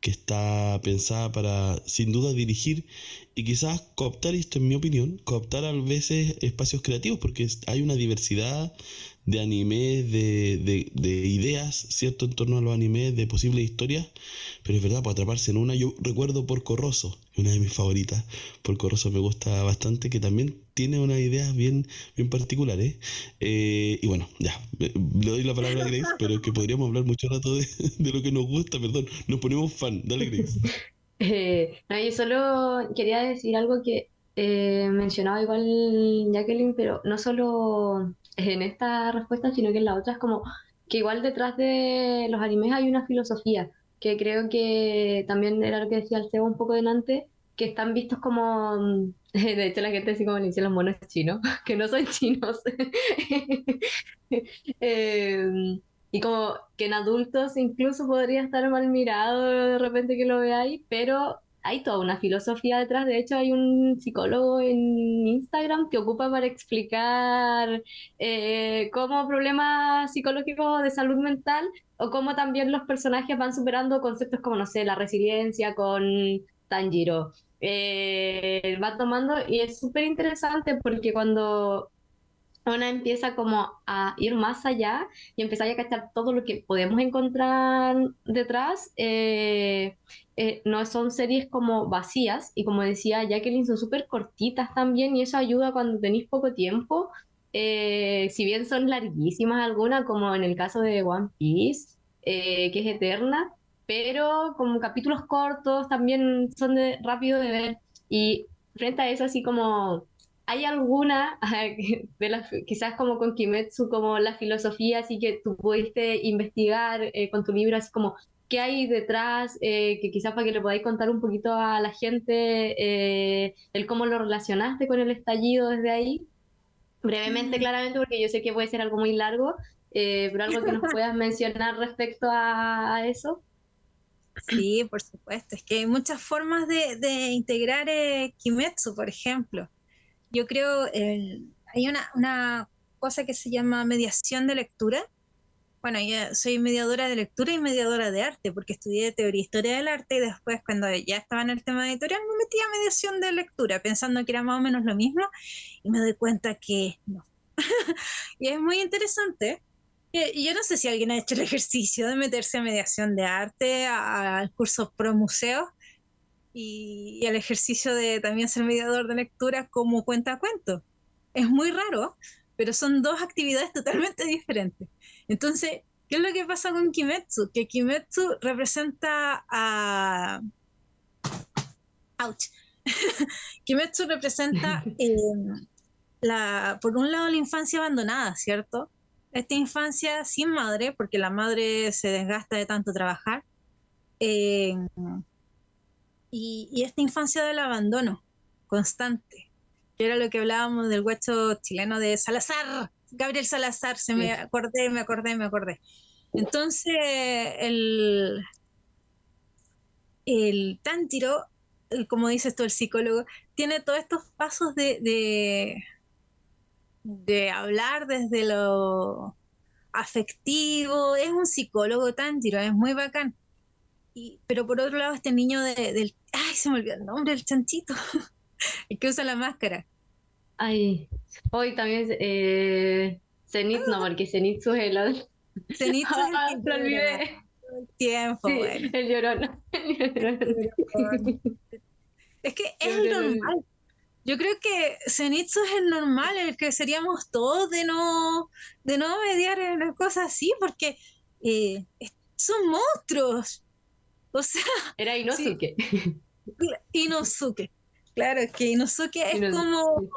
que está pensada para, sin duda, dirigir y quizás cooptar, esto en mi opinión, cooptar a veces espacios creativos, porque hay una diversidad de animes, de, de, de, ideas, ¿cierto? En torno a los animes, de posibles historias, pero es verdad, para atraparse en una, yo recuerdo por Corroso, una de mis favoritas, por Corroso me gusta bastante, que también tiene unas ideas bien, bien particulares. Eh, y bueno, ya, le doy la palabra a Grace, pero es que podríamos hablar mucho rato de, de lo que nos gusta, perdón, nos ponemos fan, dale Grace. Eh, no, yo solo quería decir algo que eh, mencionaba igual Jacqueline, pero no solo en esta respuesta, sino que en la otra es como que igual detrás de los animes hay una filosofía, que creo que también era lo que decía el Seba un poco delante, que están vistos como, de hecho la gente así como le dicen los monos chinos, que no son chinos. eh, y como que en adultos incluso podría estar mal mirado de repente que lo veáis, pero hay toda una filosofía detrás. De hecho, hay un psicólogo en Instagram que ocupa para explicar eh, cómo problemas psicológicos de salud mental o cómo también los personajes van superando conceptos como, no sé, la resiliencia con Tanjiro. Eh, va tomando y es súper interesante porque cuando una empieza como a ir más allá y empezar a cachar todo lo que podemos encontrar detrás. Eh, eh, no son series como vacías y como decía Jacqueline, son súper cortitas también y eso ayuda cuando tenéis poco tiempo. Eh, si bien son larguísimas algunas, como en el caso de One Piece, que es eterna, pero como capítulos cortos también son de, rápido de ver y frente a eso así como ¿Hay alguna, de las, quizás como con Kimetsu, como la filosofía, así que tú pudiste investigar eh, con tu libro, así como qué hay detrás, eh, que quizás para que le podáis contar un poquito a la gente eh, el cómo lo relacionaste con el estallido desde ahí? Brevemente, claramente, porque yo sé que puede ser algo muy largo, pero algo que nos puedas mencionar respecto a, eso. Sí, por supuesto. Es que hay muchas formas de, de integrar Kimetsu, por ejemplo yo creo, hay una, una, cosa que se llama mediación de lectura. Bueno, yo soy mediadora de lectura y mediadora de arte, porque estudié teoría e historia del arte y después cuando ya estaba en el tema editorial me metí a mediación de lectura, pensando que era más o menos lo mismo, y me doy cuenta que no. y es muy interesante. Yo no sé si alguien ha hecho el ejercicio de meterse a mediación de arte, al curso pro museo, y, el ejercicio de también ser mediador de lectura como cuenta cuento. Es muy raro, pero son dos actividades totalmente diferentes. Entonces, ¿qué es lo que pasa con Kimetsu? Que Kimetsu representa a... ¡Auch! Kimetsu representa, em, la, por un lado, la infancia abandonada, ¿cierto? Esta infancia sin madre, porque la madre se desgasta de tanto trabajar. Em, y, esta infancia del abandono constante, que era lo que hablábamos del huecho chileno de Salazar, Gabriel Salazar, se me acordé, me acordé, me acordé. Entonces, el, el tántiro, como dices tú, el psicólogo, tiene todos estos pasos de, de, de hablar desde lo afectivo, es un psicólogo tántiro, es muy bacán pero por otro lado, este niño del. Ay, se me olvidó el nombre, el chanchito. el que usa la máscara. Ay, hoy también. Eh, Zenith, no, porque Zenitsu es el. Zenitsu es el. Ah, olvidé. El tiempo, bueno. El llorón. es que es normal. Yo creo que Zenitsu es el normal, el que seríamos todos de no, de no mediar en las cosas así, porque eh, son monstruos. O sea. Era Inosuke. Inosuke. Claro, es que Inosuke es como,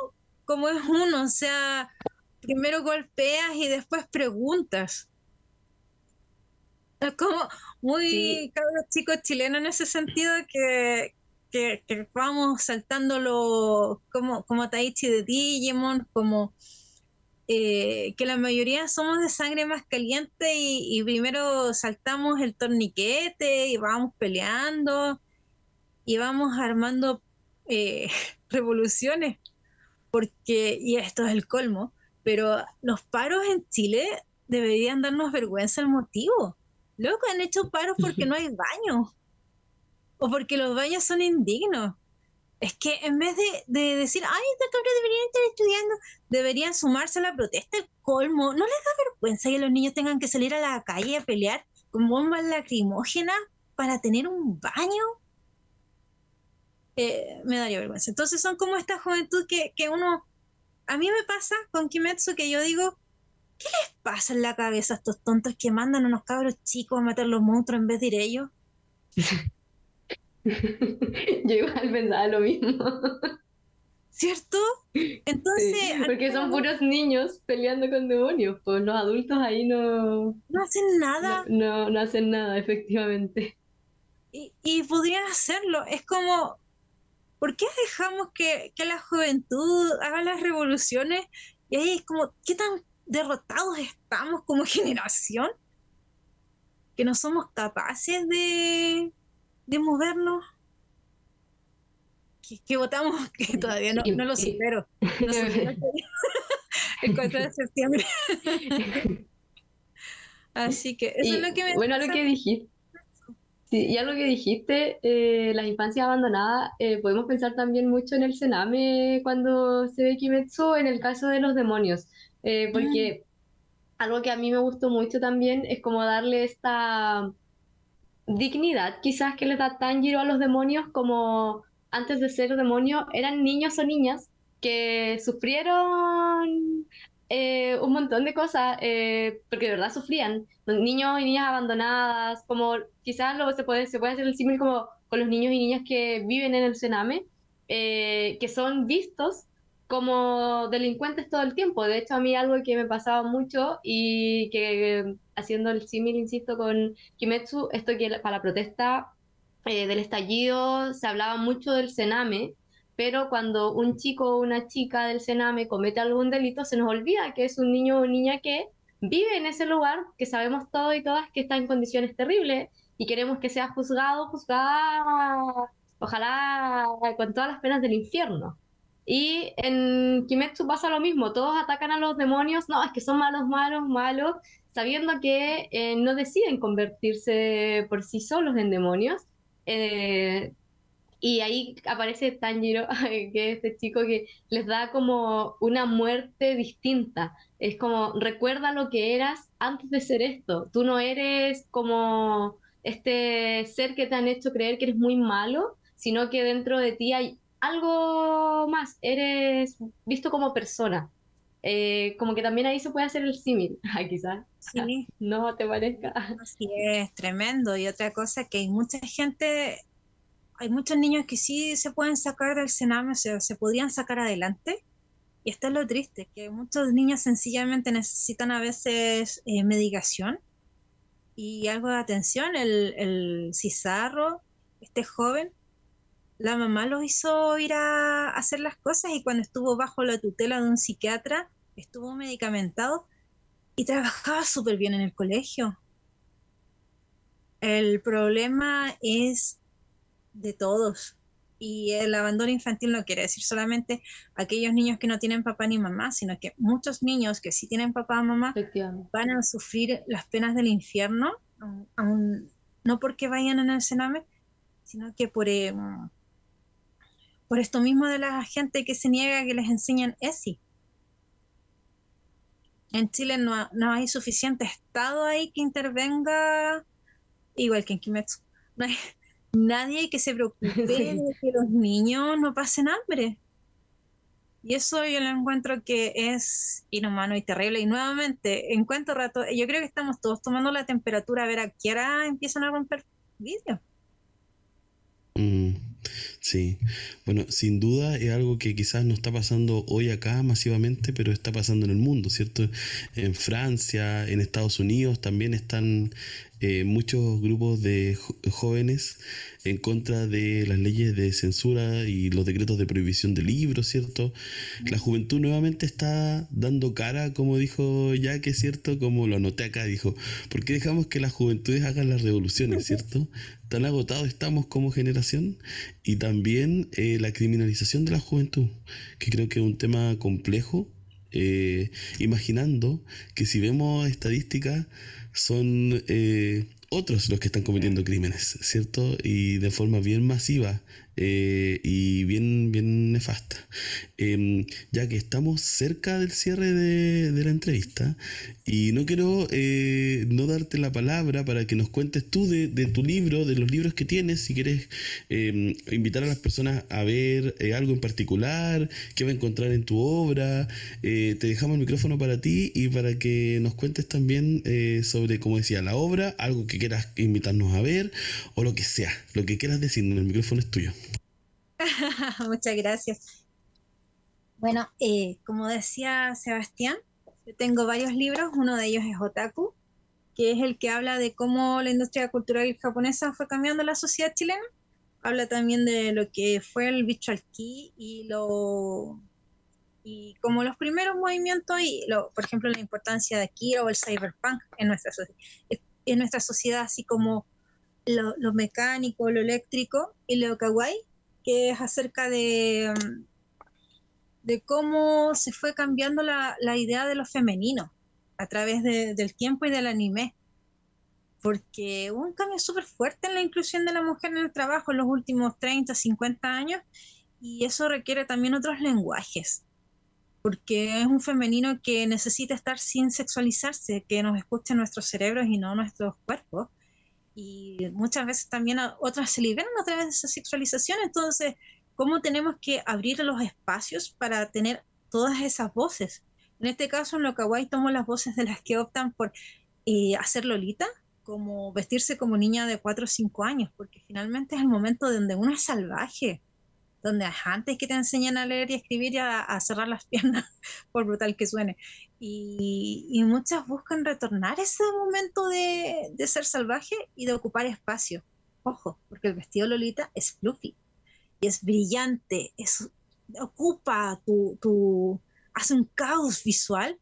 como es uno, o sea, primero golpeas y después preguntas. Es como muy sí. chicos chilenos en ese sentido que, que, vamos saltándolo como, como Taichi de Digimon, como eh, que la mayoría somos de sangre más caliente y, primero saltamos el torniquete y vamos peleando y vamos armando eh, revoluciones, porque, y esto es el colmo, pero los paros en Chile deberían darnos vergüenza el motivo. Luego han hecho paros porque no hay baños o porque los baños son indignos es que en vez de, decir, ay, esta cabra deberían estar estudiando, deberían sumarse a la protesta, el colmo. ¿No les da vergüenza que los niños tengan que salir a la calle a pelear con bombas lacrimógenas para tener un baño? Eh, me daría vergüenza. Entonces son como esta juventud que, que uno... A mí me pasa con Kimetsu que yo digo, ¿qué les pasa en la cabeza a estos tontos que mandan a unos cabros chicos a matar los monstruos en vez de ir ellos? Yo igual pensaba lo mismo. ¿Cierto? Entonces. porque son puros niños peleando con demonios, pues los adultos ahí no. No hacen nada. No, no, hacen nada, efectivamente. Y, y, podrían hacerlo. Es como. ¿Por qué dejamos que, que la juventud haga las revoluciones? Y ahí es como, ¿qué tan derrotados estamos como generación? Que no somos capaces de, de movernos que, votamos, que todavía no, no lo supero. No el 4 de septiembre. Así que eso es lo que me Bueno, lo que dijiste. Sí, ya lo que dijiste, eh, las infancias abandonadas, eh, podemos pensar también mucho en el Sename cuando se ve Kimetsu, en el caso de los demonios, eh, porque mm. algo que a mí me gustó mucho también es como darle esta dignidad quizás que le da Tanjiro a los demonios como antes de ser demonio eran niños o niñas que sufrieron eh, un montón de cosas, eh, porque de verdad sufrían, niños y niñas abandonadas, como quizás luego se puede, se puede hacer el símil como con los niños y niñas que viven en el Sename, eh, que son vistos como delincuentes todo el tiempo. De hecho, a mí algo que me pasaba mucho y que haciendo el símil, insisto, con Kimetsu, esto que para la protesta eh, del estallido se hablaba mucho del Sename, pero cuando un chico o una chica del Sename comete algún delito, se nos olvida que es un niño o niña que vive en ese lugar, que sabemos todos y todas que está en condiciones terribles y queremos que sea juzgado, juzgada, ojalá con todas las penas del infierno. Y en Kimetsu pasa lo mismo, todos atacan a los demonios, no, es que son malos, malos, malos, sabiendo que eh, no deciden convertirse por sí solos en demonios. Eh, y ahí aparece Tanjiro, que es este chico que les da como una muerte distinta. Es como, recuerda lo que eras antes de ser esto. Tú no eres como este ser que te han hecho creer que eres muy malo, sino que dentro de ti hay algo más, eres visto como persona. Eh, como que también ahí se puede hacer el símil, quizás. Sí. No te parezca. Así es, tremendo. Y otra cosa que hay mucha gente, hay muchos niños que sí se pueden sacar del cename, o sea, se podrían sacar adelante. Y esto es lo triste, que muchos niños sencillamente necesitan a veces eh, medicación y algo de atención. El, el cizarro, este joven, la mamá lo hizo ir a hacer las cosas y cuando estuvo bajo la tutela de un psiquiatra, estuvo medicamentado y trabajaba súper bien en el colegio. El problema es de todos. Y el abandono infantil no quiere decir solamente aquellos niños que no tienen papá ni mamá, sino que muchos niños que sí tienen papá o mamá van a sufrir las penas del infierno, no porque vayan en el cename, sino que por, eh, por esto mismo de la gente que se niega que les enseñan ESI. En Chile no, no hay suficiente Estado ahí que intervenga, igual que en Kimetsu. No hay nadie que se preocupe de que los niños no pasen hambre. Y eso yo lo encuentro que es inhumano y terrible. Y nuevamente, encuentro rato, yo creo que estamos todos tomando la temperatura a ver a qué hora empiezan a romper vídeos. Mm. Sí, bueno, sin duda es algo que quizás no está pasando hoy acá masivamente, pero está pasando en el mundo, ¿cierto? En Francia, en Estados Unidos también están eh, muchos grupos de jóvenes en contra de las leyes de censura y los decretos de prohibición de libros, ¿cierto? La juventud nuevamente está dando cara, como dijo que cierto, como lo anoté acá, dijo, ¿por qué dejamos que las juventudes hagan las revoluciones, ¿cierto? Tan agotados estamos como generación y también eh, la criminalización de la juventud, que creo que es un tema complejo, eh, imaginando que si vemos estadísticas, son eh, otros los que están cometiendo crímenes, ¿cierto? Y de forma bien masiva eh, y bien, bien nefasta. Em, ya que estamos cerca del cierre de, la entrevista y no quiero eh, no darte la palabra para que nos cuentes tú de, tu libro, de los libros que tienes, si quieres em, invitar a las personas a ver eh, algo en particular, qué va a encontrar en tu obra. te dejamos el micrófono para ti y para que nos cuentes también sobre, como decía, la obra, algo que quieras invitarnos a ver o lo que sea, lo que quieras decir, el micrófono es tuyo. Muchas gracias. Bueno, eh, como decía Sebastián, yo tengo varios libros, uno de ellos es Otaku, que es el que habla de cómo la industria cultural japonesa fue cambiando la sociedad chilena. Habla también de lo que fue el Visual Kei y lo y como los primeros movimientos y lo, por ejemplo la importancia de Akira o el cyberpunk en nuestra en nuestra sociedad así como lo, lo mecánico, lo eléctrico y lo kawaii es acerca de, mm, de cómo se fue cambiando la, idea de lo femenino a través del tiempo y del anime. Porque hubo un cambio súper fuerte en la inclusión de la mujer en el trabajo en los últimos 30, 50 años y eso requiere también otros lenguajes. Porque es un femenino que necesita estar sin sexualizarse, que nos escuche nuestros cerebros y no nuestros cuerpos y muchas veces también otras se liberan a través de esa sexualización. Entonces, ¿cómo tenemos que abrir los espacios para tener todas esas voces? En este caso, en lo kawaii tomo las voces de las que optan por eh, hacer lolita, como vestirse como niña de 4 o 5 años, porque finalmente es el momento donde uno es salvaje, donde antes que te enseñan a leer y escribir y a, cerrar las piernas, por brutal que suene. Y, muchas buscan retornar ese momento de, ser salvaje y de ocupar espacio. Ojo, porque el vestido Lolita es fluffy y es brillante, es, ocupa tu, tu, hace un caos visual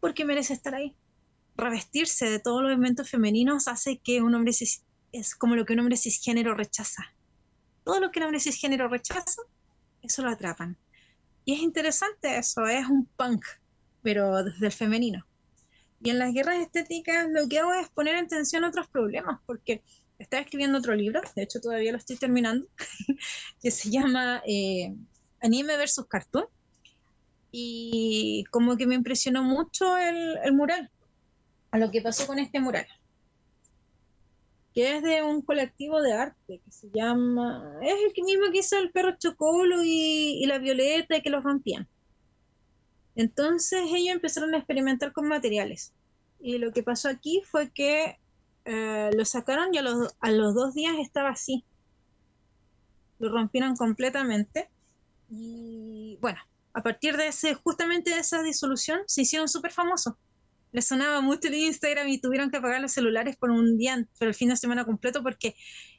porque merece estar ahí. Revestirse de todos los elementos femeninos hace que un hombre es como lo que un hombre cisgénero rechaza todo lo que el hombre cisgénero rechaza, eso lo atrapan. Y es interesante eso, es un punk, pero desde el femenino. Y en las guerras estéticas lo que hago es poner en tensión otros problemas, porque estaba escribiendo otro libro, de hecho todavía lo estoy terminando, que se llama eh, Anime versus Cartoon. Y como que me impresionó mucho el, el mural, a lo que pasó con este mural. que es de un colectivo de arte que se llama, es el mismo que hizo el perro Chocolo y, la Violeta y que los rompían. Entonces ellos empezaron a experimentar con materiales. Y lo que pasó aquí fue que eh, lo sacaron y a los, dos días estaba así. Lo rompieron completamente. Y bueno, a partir de ese, justamente de esa disolución, se hicieron súper famosos le sonaba mucho el Instagram y tuvieron que apagar los celulares por un día, pero el fin de semana completo, porque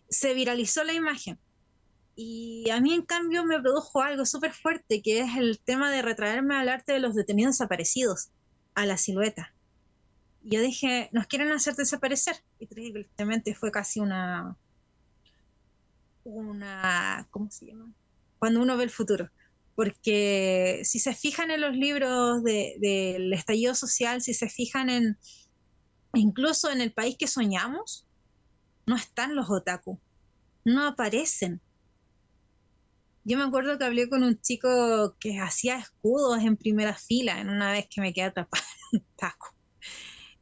se viralizó la imagen. Y a mí, en cambio, me produjo algo súper fuerte, que es el tema de retraerme al arte de los detenidos desaparecidos, a la silueta. Yo dije, nos quieren hacer desaparecer. Y tristemente fue casi una. Una. ¿Cómo se llama? Cuando uno ve el futuro porque si se fijan en los libros del estallido social, si se fijan en incluso en el país que soñamos, no están los otaku, no aparecen. Yo me acuerdo que hablé con un chico que hacía escudos en primera fila, en una vez que me quedé atrapada en un taco.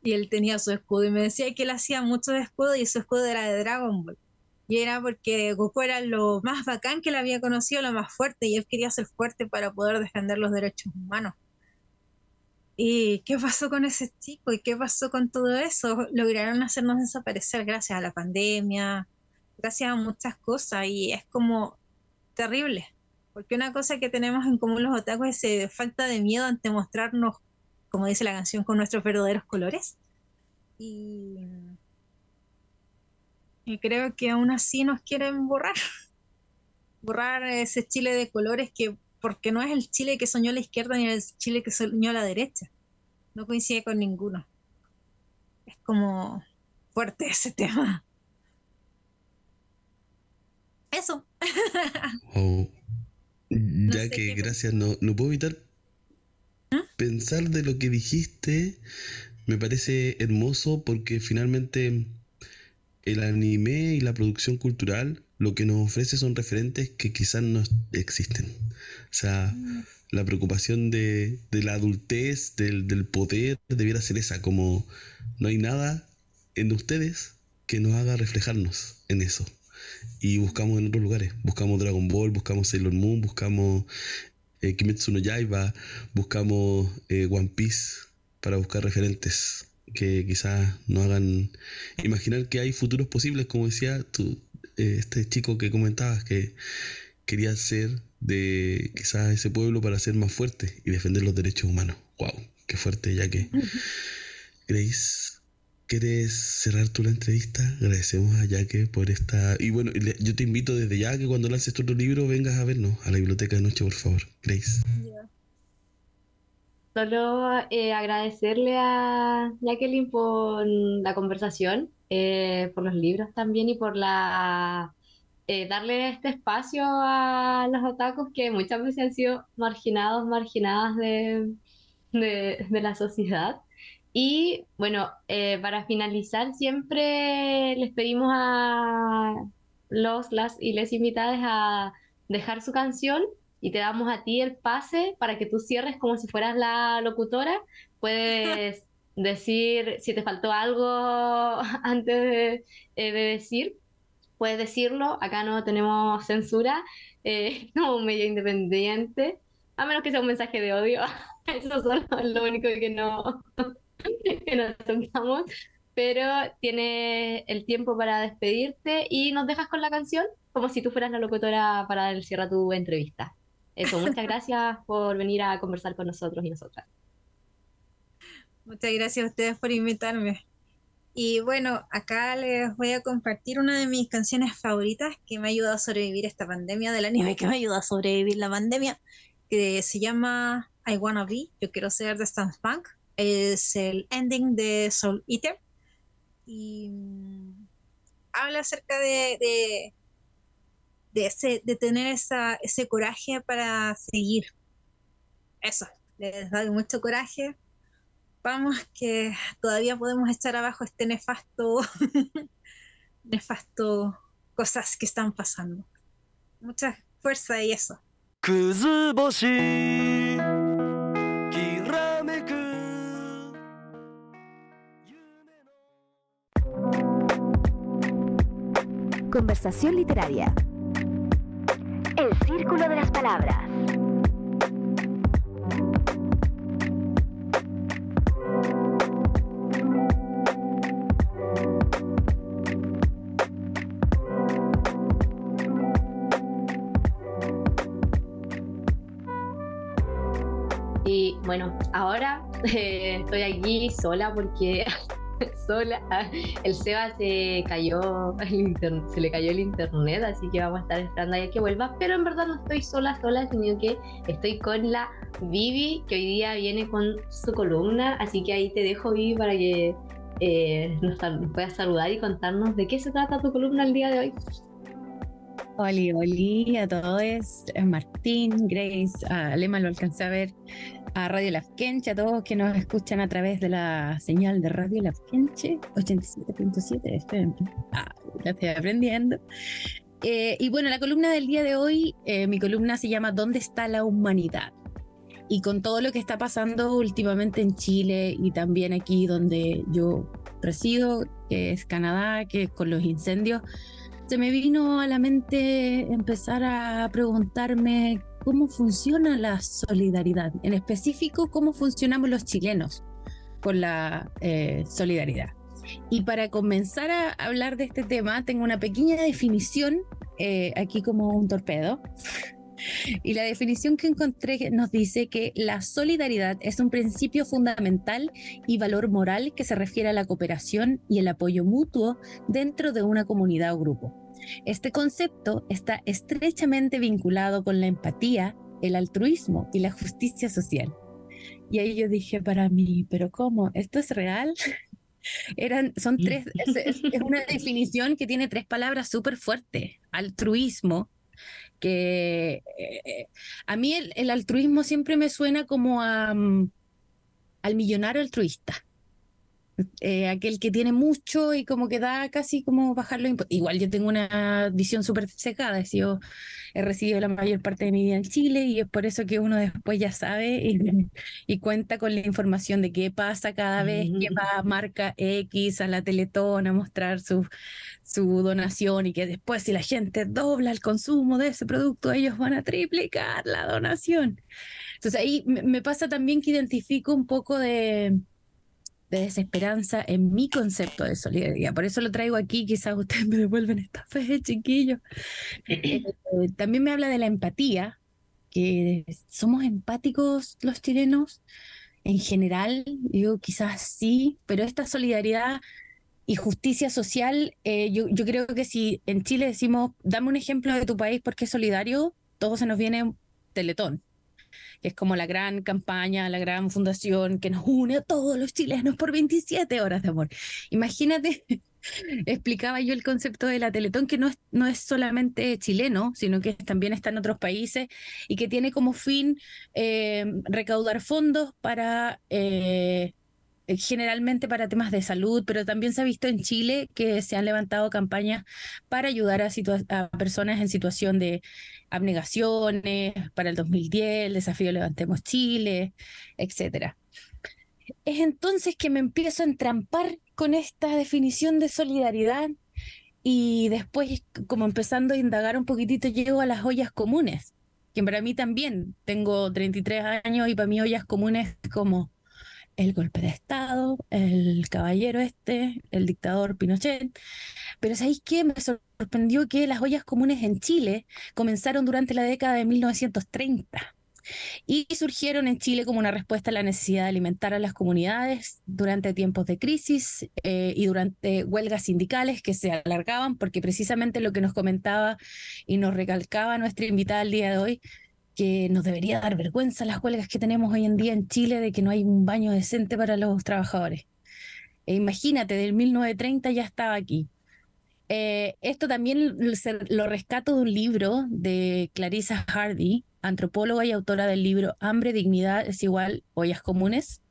Y él tenía su escudo y me decía que él hacía muchos escudos y su escudo era de Dragon Ball. Y era porque Goku era lo más bacán que le había conocido, lo más fuerte, y él quería ser fuerte para poder defender los derechos humanos. ¿Y qué pasó con ese chico? ¿Y qué pasó con todo eso? Lograron hacernos desaparecer gracias a la pandemia, gracias a muchas cosas, y es como terrible. Porque una cosa que tenemos en común los otakus es eh, falta de miedo ante mostrarnos, como dice la canción, con nuestros verdaderos colores. Y y creo que aún así nos quieren borrar. Borrar ese Chile de colores que, porque no es el Chile que soñó la izquierda ni el Chile que soñó la derecha. No coincide con ninguno. Es como fuerte ese tema. Eso. Oh. Ya que gracias, no, no puedo evitar ¿Ah? pensar de lo que dijiste. Me parece hermoso porque finalmente el anime y la producción cultural lo que nos ofrece son referentes que quizás no existen. O sea, mm. la preocupación de, la adultez, del, poder, debiera ser esa, como no hay nada en ustedes que nos haga reflejarnos en eso. Y buscamos en otros lugares, buscamos Dragon Ball, buscamos Sailor Moon, buscamos eh, Kimetsu no Yaiba, buscamos eh, One Piece para buscar referentes que quizás nos hagan imaginar que hay futuros posibles, como decía tú, eh, este chico que comentabas, que quería ser de quizás ese pueblo para ser más fuerte y defender los derechos humanos. ¡Wow! ¡Qué fuerte, ya que... Grace, ¿quieres cerrar tú la entrevista? Agradecemos a Jaque por esta... Y bueno, yo te invito desde ya que cuando lances tu libro vengas a vernos a la biblioteca de noche, por favor. Grace. Solo eh, agradecerle a Jacqueline por la conversación, eh, por los libros también y por la eh, darle este espacio a los otakus que muchas veces han sido marginados, marginadas de, de, de la sociedad. Y bueno, para finalizar, siempre les pedimos a los, las y les invitadas a dejar su canción y te damos a ti el pase para que tú cierres como si fueras la locutora. Puedes decir si te faltó algo antes eh, de, decir, puedes decirlo. Acá no tenemos censura, eh, como un medio independiente, a menos que sea un mensaje de odio. Eso es lo único que no, que no tocamos. Pero tienes el tiempo para despedirte y nos dejas con la canción como si tú fueras la locutora para el cierre tu entrevista. Eso, muchas gracias por venir a conversar con nosotros y nosotras. Muchas gracias a ustedes por invitarme. Y bueno, acá les voy a compartir una de mis canciones favoritas que me ha ayudado a sobrevivir esta pandemia del anime, que me ayuda a sobrevivir la pandemia, que se llama I Wanna Be, Yo Quiero Ser de Stan Punk. Es el ending de Soul Eater. Y mm, habla acerca de de, de tener esa, ese coraje para seguir. Eso, les da mucho coraje. Vamos, que todavía podemos echar abajo este nefasto, nefasto cosas que están pasando. Mucha fuerza y eso. Literaria. El Círculo de las Palabras. Y bueno, ahora eh, estoy aquí sola porque sola. El Seba se cayó, se le cayó el internet, así que vamos a estar esperando a que vuelva. Pero en verdad no estoy sola, sola, sino que estoy con la Vivi, que hoy día viene con su columna. Así que ahí te dejo, Vivi, para que eh, nos, puedas saludar y contarnos de qué se trata tu columna el día de hoy. Oli, oli a todos, Martín, Grace, a Lema lo alcancé a ver a Radio Lafkenche, a todos que nos escuchan a través de la señal de Radio Lafkenche, 87.7 Ah, la estoy aprendiendo. Eh, y bueno, la columna del día de hoy, eh, mi columna se llama ¿Dónde está la humanidad? Y con todo lo que está pasando últimamente en Chile y también aquí donde yo resido, que es Canadá, que con los incendios, se me vino a la mente empezar a preguntarme cómo funciona la solidaridad, en específico cómo funcionamos los chilenos con la eh, solidaridad. Y para comenzar a hablar de este tema, tengo una pequeña definición, eh, aquí como un torpedo. Y la definición que encontré nos dice que la solidaridad es un principio fundamental y valor moral que se refiere a la cooperación y el apoyo mutuo dentro de una comunidad o grupo. Este concepto está estrechamente vinculado con la empatía, el altruismo y la justicia social. Y ahí yo dije para mí, pero ¿cómo? ¿Esto es real? Eran, son tres, es, una definición que tiene tres palabras súper fuertes. Altruismo, que eh, a mí el, altruismo siempre me suena como a, mm, al millonario altruista. Eh, aquel que tiene mucho y como que da casi como bajarlo. Igual yo tengo una visión súper secada, yo he recibido la mayor parte de mi vida en Chile y es por eso que uno después ya sabe y, cuenta con la información de qué pasa cada vez que va a marca X a la Teletón a mostrar su, su donación y que después si la gente dobla el consumo de ese producto, ellos van a triplicar la donación. Entonces ahí me pasa también que identifico un poco de de desesperanza en mi concepto de solidaridad. Por eso lo traigo aquí, quizás ustedes me devuelven esta fe, chiquillos. Eh, también me habla de la empatía, que somos empáticos los chilenos en general, yo quizás sí, pero esta solidaridad y justicia social, eh, yo, yo creo que si en Chile decimos, dame un ejemplo de tu país porque es solidario, todo se nos viene teletón que es como la gran campaña, la gran fundación que nos une a todos los chilenos por 27 horas de amor. Imagínate, explicaba yo el concepto de la Teletón, que no es, no es solamente chileno, sino que también está en otros países y que tiene como fin eh, recaudar fondos para... Eh, generalmente para temas de salud, pero también se ha visto en Chile que se han levantado campañas para ayudar a, personas en situación de abnegaciones, para el 2010, el desafío Levantemos Chile, etc. Es entonces que me empiezo a entrampar con esta definición de solidaridad y después, como empezando a indagar un poquitito, llego a las ollas comunes, que para mí también tengo 33 años y para mí ollas comunes como el golpe de Estado, el caballero este, el dictador Pinochet. Pero ¿sabéis qué? Me sorprendió que las ollas comunes en Chile comenzaron durante la década de 1930 y surgieron en Chile como una respuesta a la necesidad de alimentar a las comunidades durante tiempos de crisis eh, y durante huelgas sindicales que se alargaban, porque precisamente lo que nos comentaba y nos recalcaba nuestra invitada el día de hoy que nos debería dar vergüenza las huelgas que tenemos hoy en día en Chile de que no hay un baño decente para los trabajadores. E imagínate, del 1930 ya estaba aquí. Eh, esto también lo rescato de un libro de Clarissa Hardy, antropóloga y autora del libro Hambre, Dignidad es igual, ollas comunes.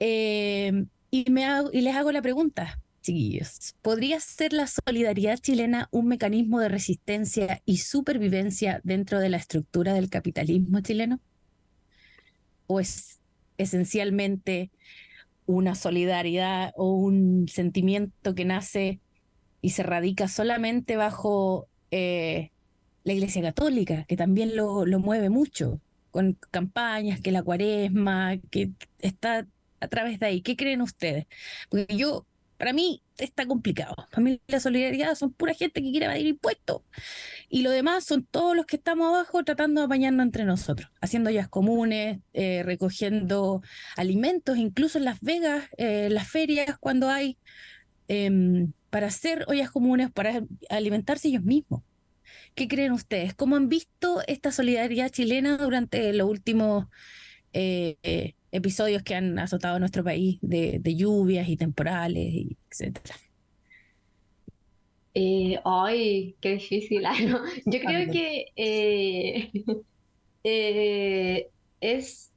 Eh, y, me y les hago la pregunta, chiquillos, ¿podría ser la solidaridad chilena un mecanismo de resistencia y supervivencia dentro de la estructura del capitalismo chileno? ¿O es esencialmente una solidaridad o un sentimiento que nace y se radica solamente bajo eh, la Iglesia Católica, que también lo, lo mueve mucho, con campañas, que la cuaresma, que está a través de ahí. ¿Qué creen ustedes? Porque yo, para mí, está complicado. Para mí la solidaridad son pura gente que quiere evadir impuestos. Y lo demás son todos los que estamos abajo tratando de apañarnos entre nosotros, haciendo ollas comunes, eh, recogiendo alimentos, incluso en Las Vegas, eh, las ferias cuando hay, em, para hacer ollas comunes, para alimentarse ellos mismos. ¿Qué creen ustedes? ¿Cómo han visto esta solidaridad chilena durante los últimos eh, eh, episodios que han azotado nuestro país de, lluvias y temporales, etcétera? Eh, ay, qué difícil. Yo creo que es,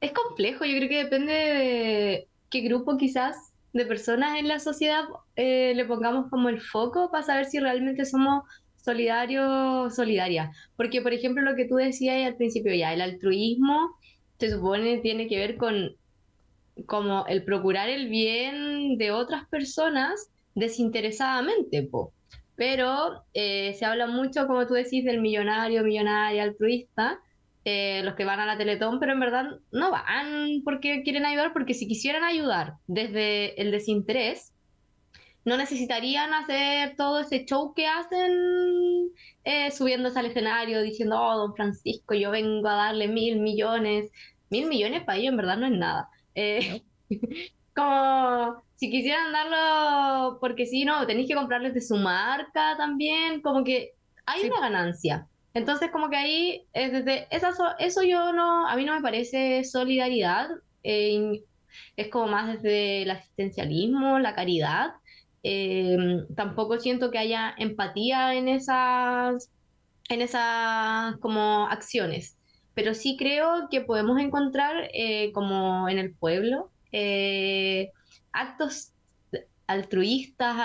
es complejo. Yo creo que depende de qué grupo quizás de personas en la sociedad le pongamos como el foco para saber si realmente somos solidario, solidaria. Porque, por ejemplo, lo que tú decías al principio ya, el altruismo se supone tiene que ver con como el procurar el bien de otras personas desinteresadamente, po. Pero eh, se habla mucho, como tú decís, del millonario, millonaria, altruista, eh, los que van a la Teletón, pero en verdad no van porque quieren ayudar, porque si quisieran ayudar desde el desinterés, no necesitarían hacer todo ese show que hacen eh, subiéndose al escenario diciendo, oh, don Francisco, yo vengo a darle mil millones. Mil millones para ellos en verdad no es nada. Eh, como si quisieran darlo porque si no, tenéis que comprarles de su marca también, como que hay una ganancia. Entonces, como que ahí, es desde esa, eso yo no, a mí no me parece solidaridad, eh, es como más desde el asistencialismo, la caridad, eh, tampoco siento que haya empatía en esas, en esas como acciones, pero sí creo que podemos encontrar eh, como en el pueblo eh, actos altruistas,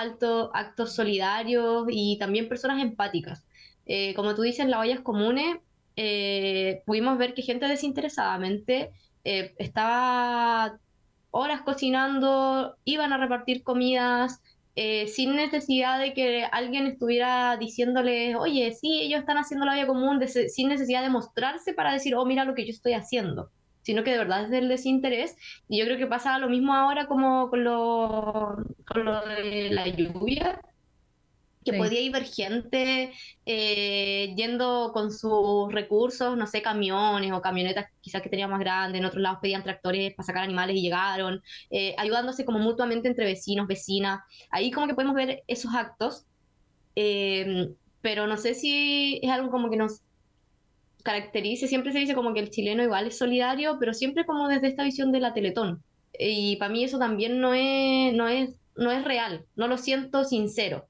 actos solidarios y también personas empáticas. como tú dices, las ollas comunes, pudimos ver que gente desinteresadamente estaba horas cocinando, iban a repartir comidas, eh, sin necesidad de que alguien estuviera diciéndole, oye, sí, ellos están haciendo la vida común, sin necesidad de mostrarse para decir, oh, mira lo que yo estoy haciendo, sino que de verdad es del desinterés. Y yo creo que pasa lo mismo ahora como con lo, con lo de la lluvia, que podía ir gente eh, yendo con sus recursos, no sé, camiones o camionetas quizás que tenían más grandes, en otros lados pedían tractores para sacar animales y llegaron, eh, ayudándose como mutuamente entre vecinos, vecinas. Ahí como que podemos ver esos actos, eh, pero no sé si es algo como que nos caracterice, siempre se dice como que el chileno igual es solidario, pero siempre como desde esta visión de la Teletón. Y para mí eso también no es, no es, no es real, no lo siento sincero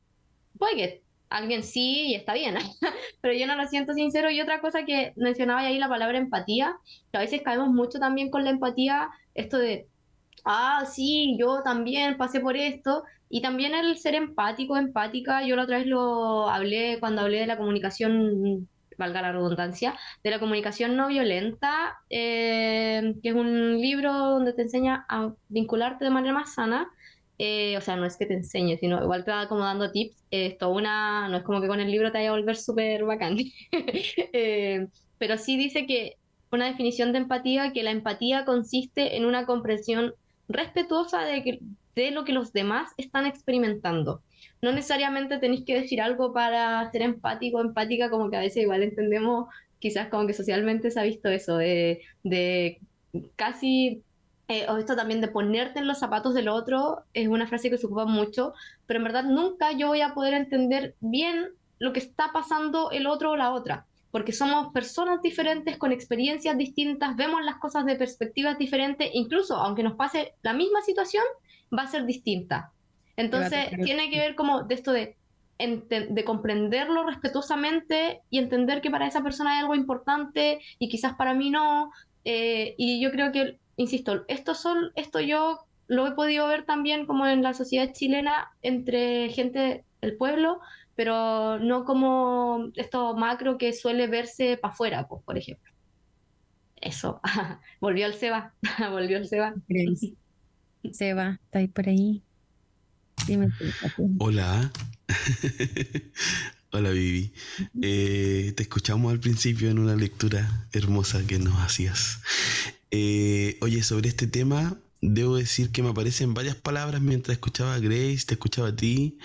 puede que alguien sí y está bien, pero yo no lo siento sincero. Y otra cosa que mencionaba ahí la palabra empatía, que a veces caemos mucho también con la empatía, esto de, ah, sí, yo también pasé por esto. Y también el ser empático, empática, yo la otra vez lo hablé cuando hablé de la comunicación, valga la redundancia, de la comunicación no violenta, eh, que es un libro donde te enseña a vincularte de manera más sana eh, o sea, no es que te enseñe, sino igual te va como dando tips. Esto una, no es como que con el libro te vaya a volver súper bacán. Eh, pero sí dice que una definición de empatía, que la empatía consiste en una comprensión respetuosa de, de lo que los demás están experimentando. No necesariamente tenéis que decir algo para ser empático, empática, como que a veces igual entendemos, quizás como que socialmente se ha visto eso, de, de casi eh, o esto también de ponerte en los zapatos del otro, es una frase que se ocupa mucho, pero en verdad nunca yo voy a poder entender bien lo que está pasando el otro o la otra, porque somos personas diferentes con experiencias distintas, vemos las cosas de perspectivas diferentes, incluso aunque nos pase la misma situación, va a ser distinta. Entonces, tiene que ver como de esto de, de comprenderlo respetuosamente y entender que para esa persona hay algo importante y quizás para mí no. Eh, y yo creo que insisto, esto, son, esto yo lo he podido ver también como en la sociedad chilena entre gente del pueblo, pero no como esto macro que suele verse para afuera, pues, por ejemplo. Eso, volvió el Seba, volvió el Seba. Seba, ¿está ahí por ahí? Dime. Hola, Hola Vivi. Eh, te escuchamos al principio en una lectura hermosa que nos hacías. Eh, oye, sobre este tema, debo decir que me aparecen varias palabras mientras escuchaba a Grace, te escuchaba a ti,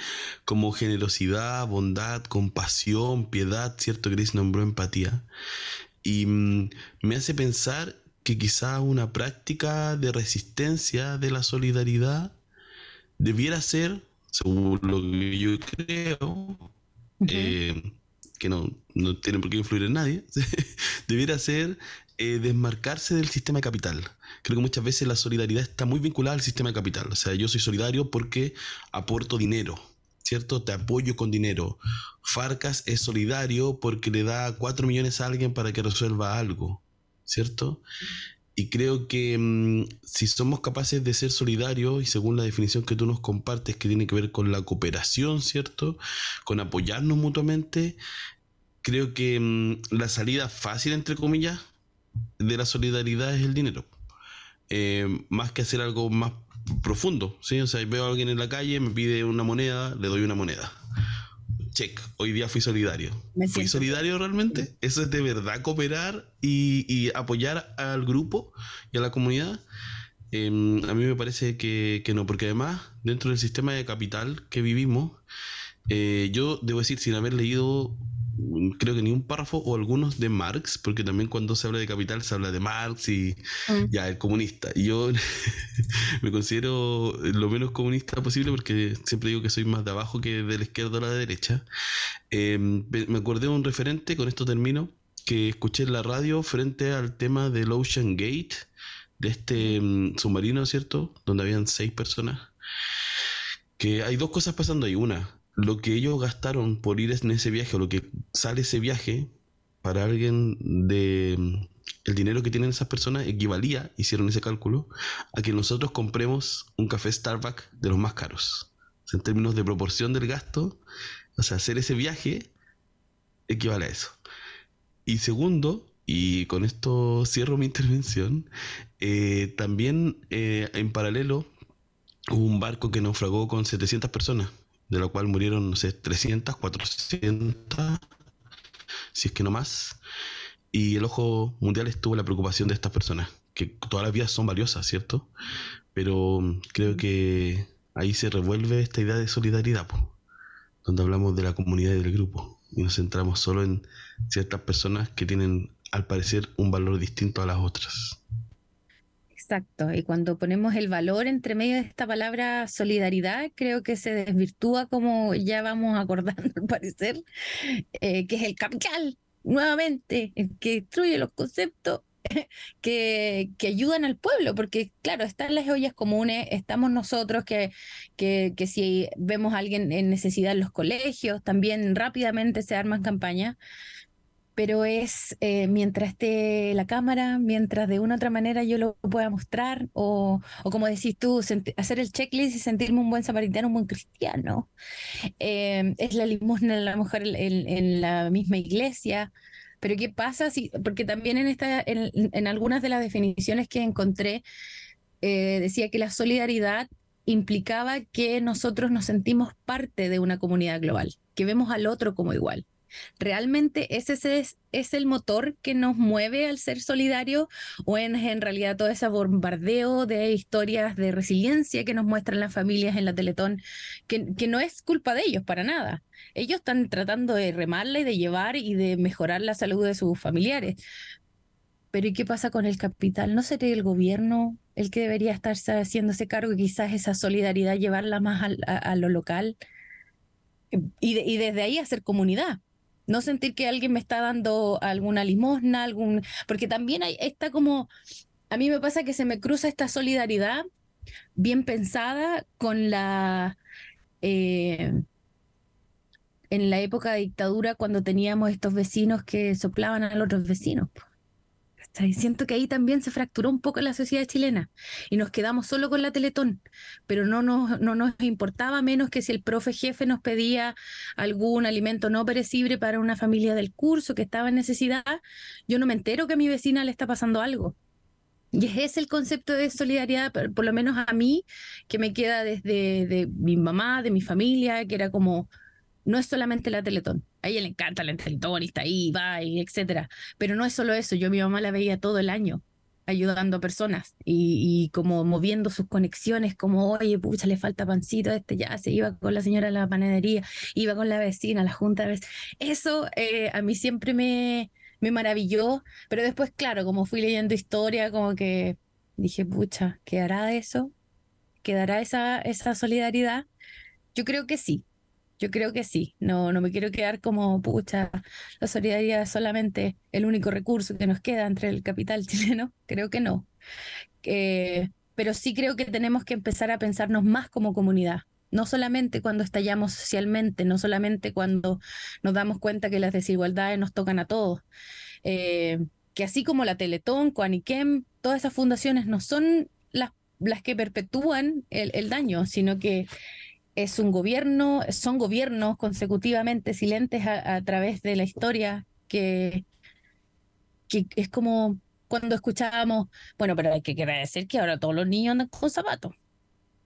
como generosidad, bondad, compasión, piedad, ¿cierto? Grace nombró empatía. Y mm, me hace pensar que quizá una práctica de resistencia de la solidaridad debiera ser, según lo que yo creo, eh, que no, no tiene por qué influir en nadie, debiera ser eh, desmarcarse del sistema de capital. Creo que muchas veces la solidaridad está muy vinculada al sistema de capital. O sea, yo soy solidario porque aporto dinero, ¿cierto? Te apoyo con dinero. Farcas es solidario porque le da 4 millones a alguien para que resuelva algo, ¿cierto? Y creo que mm, si somos capaces de ser solidarios, y según la definición que tú nos compartes, que tiene que ver con la cooperación, ¿cierto? Con apoyarnos mutuamente, creo que mm, la salida fácil, entre comillas, de la solidaridad es el dinero. Eh, más que hacer algo más profundo, ¿sí? O sea, veo a alguien en la calle, me pide una moneda, le doy una moneda check, hoy día fui solidario. ¿Fui solidario realmente? ¿Eso es de verdad cooperar y, apoyar al grupo y a la comunidad? Em, a mí me parece que, que, no, porque además, dentro del sistema de capital que vivimos, eh, yo debo decir, sin haber leído creo que ni un párrafo o algunos de Marx, porque también cuando se habla de capital se habla de Marx y mm. ya el comunista. Y yo me considero lo menos comunista posible porque siempre digo que soy más de abajo que de la izquierda o la derecha. Em, me acordé de un referente, con esto termino, que escuché en la radio frente al tema del Ocean Gate, de este mm, submarino, ¿cierto? Donde habían seis personas. Que hay dos cosas pasando ahí. Una, lo que ellos gastaron por ir en ese viaje o lo que sale ese viaje para alguien de el dinero que tienen esas personas equivalía, hicieron ese cálculo, a que nosotros compremos un café Starbucks de los más caros. en términos de proporción del gasto, o sea, hacer ese viaje equivale a eso. Y segundo, y con esto cierro mi intervención, eh, también eh, en paralelo hubo un barco que naufragó con 700 personas de lo cual murieron, no sé, 300, 400, si es que no más. Y el ojo mundial estuvo la preocupación de estas personas, que todas las vidas son valiosas, ¿cierto? Pero creo que ahí se revuelve esta idea de solidaridad, donde hablamos de la comunidad y del grupo, y nos centramos solo en ciertas personas que tienen, al parecer, un valor distinto a las otras. Exacto, y cuando ponemos el valor entre medio de esta palabra solidaridad, creo que se desvirtúa como ya vamos acordando al parecer, eh, que es el capital, nuevamente, el que destruye los conceptos que, que, ayudan al pueblo, porque claro, están las ollas comunes, estamos nosotros que, que, que, si vemos a alguien en necesidad en los colegios, también rápidamente se arman campañas, pero es eh, mientras esté la cámara, mientras de una u otra manera yo lo pueda mostrar, o, como decís tú, hacer el checklist y sentirme un buen samaritano, un buen cristiano. Eh, es la limosna a lo mejor en, la misma iglesia. Pero ¿qué pasa si, porque también en, esta, en, en algunas de las definiciones que encontré, eh, decía que la solidaridad implicaba que nosotros nos sentimos parte de una comunidad global, que vemos al otro como igual. ¿Realmente ese es, es, el motor que nos mueve al ser solidario o es en realidad todo ese bombardeo de historias de resiliencia que nos muestran las familias en la Teletón, que, que no es culpa de ellos para nada? Ellos están tratando de remarla y de llevar y de mejorar la salud de sus familiares. Pero ¿y qué pasa con el capital? ¿No sería el gobierno el que debería estar haciéndose cargo quizás esa solidaridad llevarla más a, lo local? Y, y, desde ahí hacer comunidad. No sentir que alguien me está dando alguna limosna, algún. Porque también hay, está como. A mí me pasa que se me cruza esta solidaridad bien pensada con la. Eh, en la época de dictadura, cuando teníamos estos vecinos que soplaban a los otros vecinos. Siento que ahí también se fracturó un poco la sociedad chilena y nos quedamos solo con la Teletón, pero no nos, no nos importaba menos que si el profe jefe nos pedía algún alimento no perecible para una familia del curso que estaba en necesidad, yo no me entero que a mi vecina le está pasando algo. Y ese es el concepto de solidaridad, por, lo menos a mí, que me queda desde de mi mamá, de mi familia, que era como, no es solamente la Teletón. A ella le encanta la Teletón ahí, va, y etcétera. Pero no es solo eso. Yo mi mamá la veía todo el año ayudando a personas y, como moviendo sus conexiones, como, oye, pucha, le falta pancito, este ya se iba con la señora a la panadería, iba con la vecina, la junta de Eso eh, a mí siempre me, me maravilló, pero después, claro, como fui leyendo historia, como que dije, pucha, ¿quedará eso? ¿Quedará esa, esa solidaridad? Yo creo que sí, yo creo que sí, no, no me quiero quedar como, pucha, la solidaridad es solamente el único recurso que nos queda entre el capital chileno, creo que no. Eh, pero sí creo que tenemos que empezar a pensarnos más como comunidad, no solamente cuando estallamos socialmente, no solamente cuando nos damos cuenta que las desigualdades nos tocan a todos. Eh, que así como la Teletón, Coaniquem, todas esas fundaciones no son las, las que perpetúan el, el daño, sino que es un gobierno, son gobiernos consecutivamente silentes a, través de la historia que, es como cuando escuchábamos, bueno, pero hay que decir que ahora todos los niños andan con zapatos.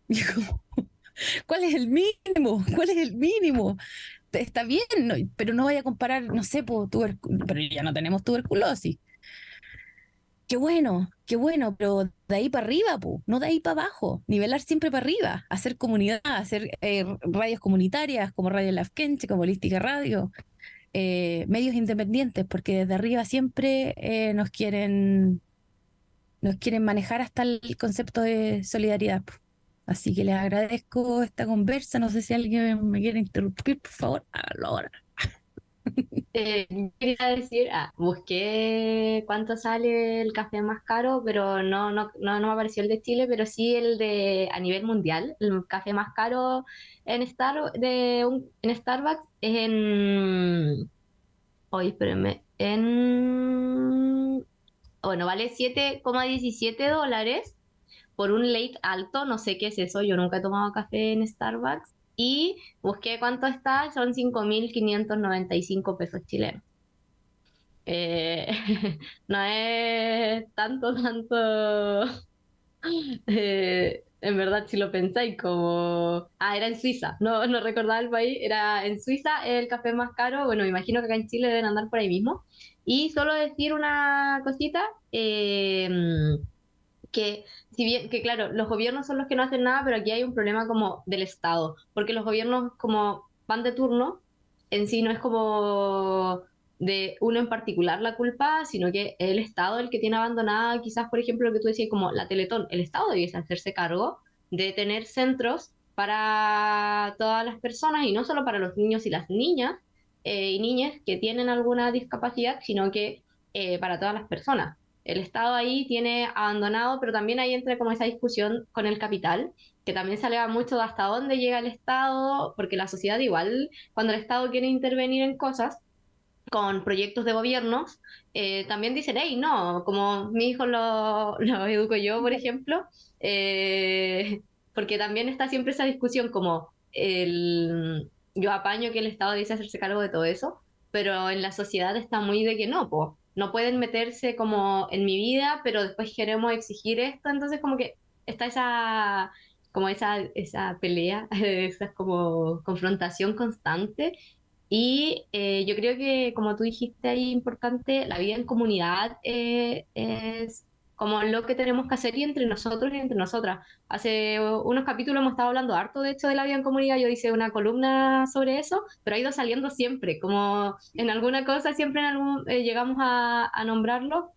¿Cuál es el mínimo? ¿Cuál es el mínimo? Está bien, pero no vaya a comparar, no sé, pero ya no tenemos tuberculosis qué bueno, qué bueno, pero de ahí para arriba, no de ahí para abajo, nivelar siempre para arriba, hacer comunidad, hacer eh, radios comunitarias como Radio Lafkenche, como Holística Radio, eh, medios independientes, porque desde arriba siempre eh, nos quieren nos quieren manejar hasta el concepto de solidaridad. Así que les agradezco esta conversa. No sé si alguien me quiere interrumpir, por favor, hágalo ahora. Eh, quería decir, ah, busqué cuánto sale el café más caro, pero no, no, no, me apareció el de Chile, pero sí el de a nivel mundial. El café más caro en, Star, de un, en Starbucks es en... Hoy, espérenme. En... Bueno, vale 7,17 dólares por un late alto. No sé qué es eso, yo nunca he tomado café en Starbucks y busqué cuánto está, son 5.595 pesos chilenos. Eh, no es tanto, tanto. Eh, en verdad, si lo pensáis, como. Ah, era en Suiza, no, no recordaba el país, era en Suiza el café más caro. Bueno, me imagino que acá en Chile deben andar por ahí mismo. Y solo decir una cosita. Eh, que si bien, que claro, los gobiernos son los que no hacen nada, pero aquí hay un problema como del Estado, porque los gobiernos como van de turno, en sí no es como de uno en particular la culpa, sino que el Estado el que tiene abandonada, quizás por ejemplo lo que tú decías como la Teletón, el Estado debiese hacerse cargo de tener centros para todas las personas y no solo para los niños y las niñas eh, y niñas que tienen alguna discapacidad, sino que eh, para todas las personas el Estado ahí tiene abandonado, pero también ahí entra como esa discusión con el capital, que también se alega mucho de hasta dónde llega el Estado, porque la sociedad igual, cuando el Estado quiere intervenir en cosas, con proyectos de gobiernos, eh, también dicen, hey, no, como mi hijo lo, lo educo yo, por ejemplo, eh, porque también está siempre esa discusión como el, yo apaño que el Estado dice hacerse cargo de todo eso, pero en la sociedad está muy de que no, pues no pueden meterse como en mi vida, pero después queremos exigir esto, entonces como que está esa como esa, esa pelea, esa como confrontación constante. Y eh, yo creo que, como tú dijiste ahí, importante, la vida en comunidad eh, es como lo que tenemos que hacer y entre nosotros y entre nosotras. Hace unos capítulos hemos estado hablando harto, de hecho, de la vida en comunidad, yo hice una columna sobre eso, pero ha ido saliendo siempre, como en alguna cosa siempre en algún, eh, llegamos a, nombrarlo.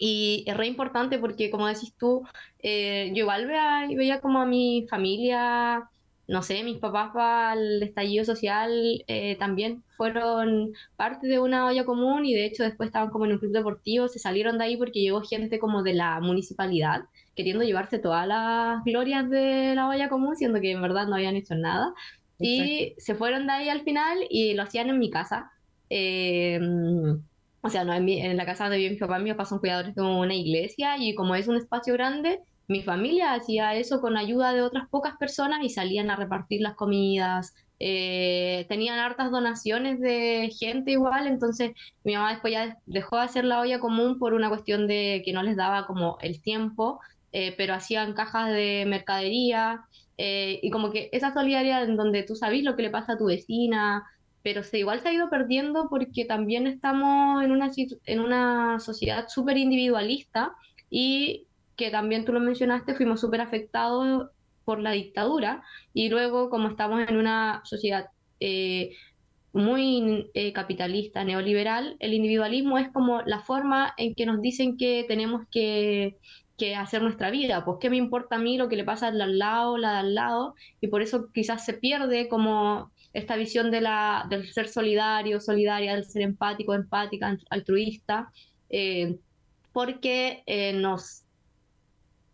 Y es re importante porque, como decís tú, eh, yo igual veía, veía como a mi familia no sé, mis papás para el estallido social eh, también fueron parte de una olla común y de hecho después estaban como en un club deportivo, se salieron de ahí porque llegó gente como de la municipalidad queriendo llevarse todas las glorias de la olla común, siendo que en verdad no habían hecho nada. Y se fueron de ahí al final y lo hacían en mi casa. Em, o sea, no en, en la casa de mi papá, mis papás son cuidadores de una iglesia y como es un espacio grande, mi familia hacía eso con ayuda de otras pocas personas y salían a repartir las comidas. Eh, tenían hartas donaciones de gente igual, entonces mi mamá después ya dejó de hacer la olla común por una cuestión de que no les daba como el tiempo, eh, pero hacían cajas de mercadería eh, y como que esa solidaridad en donde tú sabes lo que le pasa a tu vecina, pero se, igual se ha ido perdiendo porque también estamos en una, en una sociedad súper individualista y que también tú lo mencionaste, fuimos súper afectados por la dictadura y luego como estamos en una sociedad eh, muy eh, capitalista, neoliberal, el individualismo es como la forma en que nos dicen que tenemos que, que, hacer nuestra vida. Pues qué me importa a mí lo que le pasa al lado, la de al lado, y por eso quizás se pierde como esta visión de la, del ser solidario, solidaria, del ser empático, empática, altruista, eh, porque eh, nos,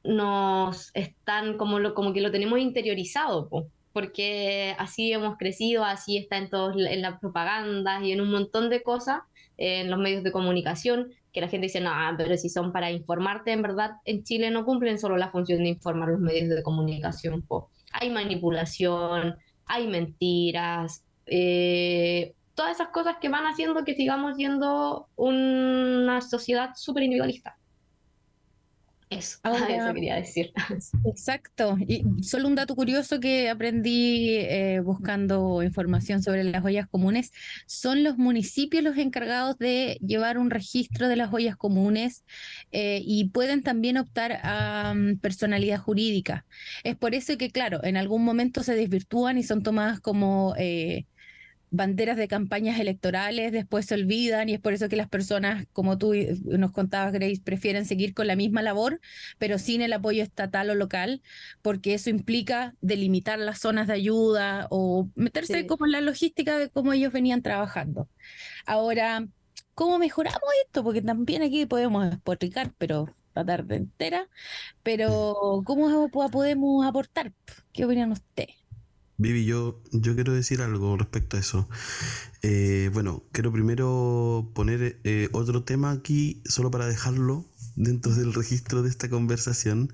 nos están como, lo, como que lo tenemos interiorizado. porque así hemos crecido, así está en todos en las propagandas y en un montón de cosas, en los medios de comunicación, que la gente dice, no, pero si son para informarte, en verdad en Chile no cumplen solo la función de informar los medios de comunicación. Hay manipulación, hay mentiras, eh, todas esas cosas que van haciendo que sigamos siendo una sociedad súper individualista. Eso, eso quería decir. Exacto. Y solo un dato curioso que aprendí eh, buscando información sobre las ollas comunes, son los municipios los encargados de llevar un registro de las ollas comunes eh, y pueden también optar a mm, personalidad jurídica. Es por eso que, claro, en algún momento se desvirtúan y son tomadas como... Eh, banderas de campañas electorales después se olvidan y es por eso que las personas, como tú nos contabas, Grace, prefieren seguir con la misma labor, pero sin el apoyo estatal o local, porque eso implica delimitar las zonas de ayuda o meterse como en la logística de cómo ellos venían trabajando. Ahora, ¿cómo mejoramos esto? Porque también aquí podemos explicar, pero la tarde entera, pero ¿cómo podemos aportar? ¿Qué opinan ustedes? Vivi, yo, yo quiero decir algo respecto a eso. Eh, bueno, quiero primero poner eh, otro tema aquí, solo para dejarlo dentro del registro de esta conversación,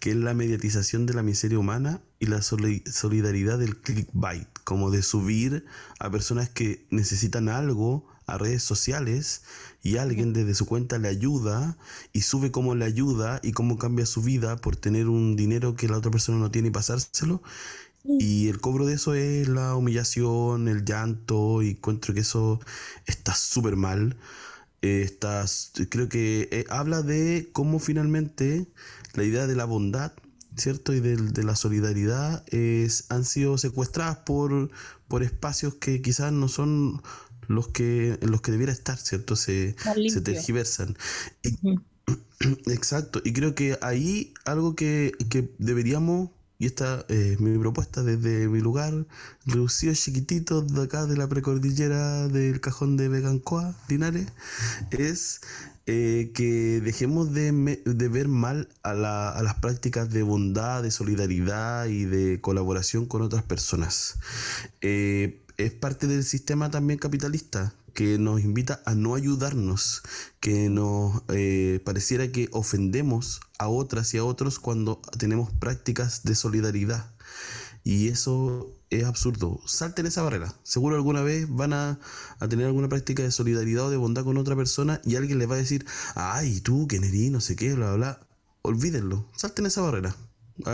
que es la mediatización de la miseria humana y la solidaridad del clickbait, como de subir a personas que necesitan algo a redes sociales y alguien desde su cuenta le ayuda y sube cómo le ayuda y cómo cambia su vida por tener un dinero que la otra persona no tiene y pasárselo y el cobro de eso es la humillación, el llanto, y encuentro que eso está súper mal. Eh, creo que eh, habla de cómo finalmente la idea de la bondad, ¿cierto? Y de, de la solidaridad es, han sido secuestradas por, por espacios que quizás no son los que, en los que debiera estar, ¿cierto? Se, se tergiversan. Exacto, y creo que ahí algo que, que deberíamos y esta es mi propuesta desde mi lugar, reducido chiquitito de acá de la precordillera del cajón de Vegancoa, Linares, es eh, que dejemos de, ver mal a, las prácticas de bondad, de solidaridad y de colaboración con otras personas. Eh, es parte del sistema también capitalista que nos invita a no ayudarnos, que nos eh, pareciera que ofendemos a otras y a otros cuando tenemos prácticas de solidaridad. Y eso es absurdo. Salten esa barrera. Seguro alguna vez van a, a, tener alguna práctica de solidaridad o de bondad con otra persona y alguien les va a decir, ay, tú, que no sé qué, bla, bla, bla. Olvídenlo. Salten esa barrera.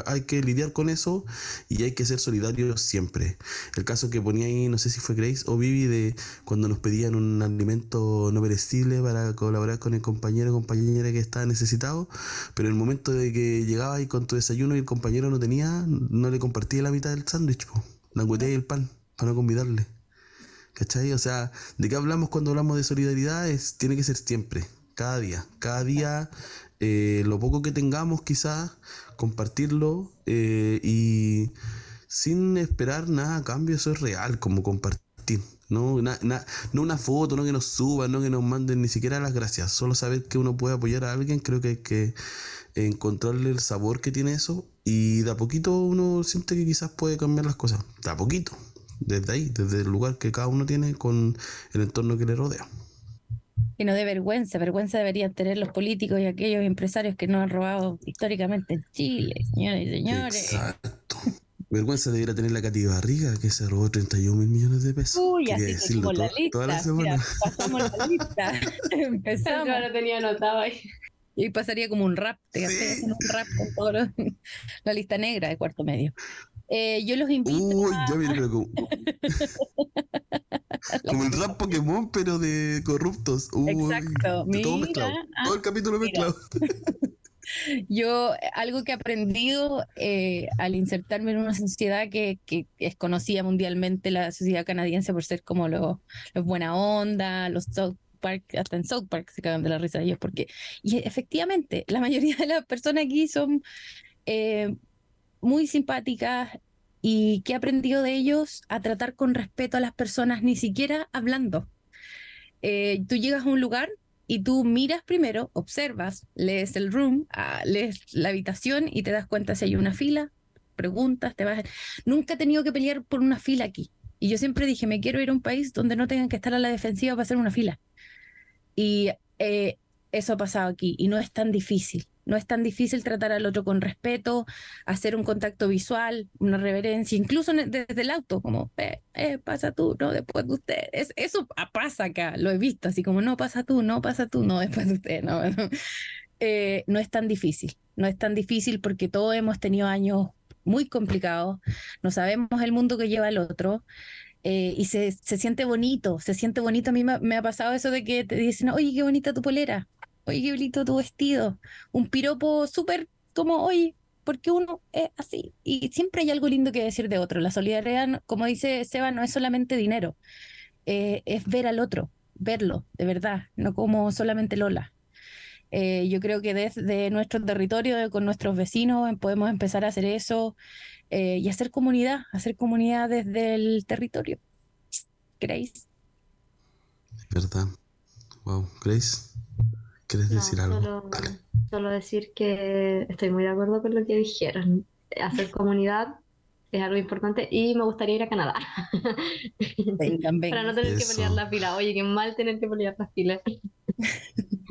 Hay que lidiar con eso y hay que ser solidarios siempre. El caso que ponía ahí, no sé si fue Grace o Vivi, de cuando nos pedían un alimento no perecible para colaborar con el compañero o compañera que estaba necesitado, pero el momento de que llegaba ahí con tu desayuno y el compañero no tenía, no le compartía la mitad del sándwich, la y el pan, para no convidarle. ¿Cachai? O sea, ¿de qué hablamos cuando hablamos de solidaridad? Es, tiene que ser siempre, cada día. Cada día, eh, lo poco que tengamos quizás compartirlo eh, y sin esperar nada a cambio, eso es real, como compartir. No, una foto, no que nos suban, no que nos manden ni siquiera las gracias. Solo saber que uno puede apoyar a alguien, creo que hay que encontrarle el sabor que tiene eso. Y de a poquito uno siente que quizás puede cambiar las cosas. De a poquito. Desde ahí, desde el lugar que cada uno tiene con el entorno que le rodea que no dé vergüenza. Vergüenza deberían tener los políticos y aquellos empresarios que nos han robado históricamente en Chile, señores y señores. Exacto. Vergüenza debería tener la Cati Barriga, que se robó 31 mil millones de pesos. Uy, así decirlo la lista. Toda la semana. pasamos la lista. Empezamos. Yo lo tenía anotado ahí. Y pasaría como un rap, te sí. un rap con todo la lista negra de cuarto medio. Eh, yo los invito. Uy, a... ya viene, Como el rap Pokémon, pero de corruptos. Exacto. todo mezclado. Ah, todo el capítulo mezclado. Yo, algo que he aprendido eh, al insertarme en una sociedad que, que, es conocida mundialmente, la sociedad canadiense, por ser como los buena onda, los South Park, hasta en South Park se cagan de la risa de ellos, porque, y efectivamente, la mayoría de las personas aquí son eh, muy simpáticas y que he aprendido de ellos a tratar con respeto a las personas, ni siquiera hablando. Eh, tú llegas a un lugar y tú miras primero, observas, lees el room, ah, lees la habitación y te das cuenta si hay una fila, preguntas, te vas. Nunca he tenido que pelear por una fila aquí. Y yo siempre dije, me quiero ir a un país donde no tengan que estar a la defensiva para hacer una fila. Y eh, eso ha pasado aquí y no es tan difícil. No es tan difícil tratar al otro con respeto, hacer un contacto visual, una reverencia, incluso desde el auto, como, eh, eh, pasa tú, no después de usted. eso pasa acá, lo he visto, así como, no pasa tú, no pasa tú, no después de usted. No, eh, no es tan difícil, no es tan difícil porque todos hemos tenido años muy complicados, no sabemos el mundo que lleva el otro. Eh, y se, se, siente bonito, se siente bonito. A mí me, ha pasado eso de que te dicen, oye, qué bonita tu polera oye, qué tu vestido. Un piropo súper como, oye, porque uno es así. Y siempre hay algo lindo que decir de otro. La solidaridad, como dice Seba, no es solamente dinero, eh, es ver al otro, verlo, de verdad, no como solamente Lola. Eh, yo creo que desde nuestro territorio, con nuestros vecinos, podemos empezar a hacer eso eh, y hacer comunidad, hacer comunidad desde el territorio. Grace. ¿Verdad? Wow, Grace. ¿Quieres decir algo? Solo, decir que estoy muy de acuerdo con lo que dijeron. Hacer comunidad es algo importante y me gustaría ir a Canadá. Para no tener que pelear la fila. Oye, qué mal tener que pelear las filas.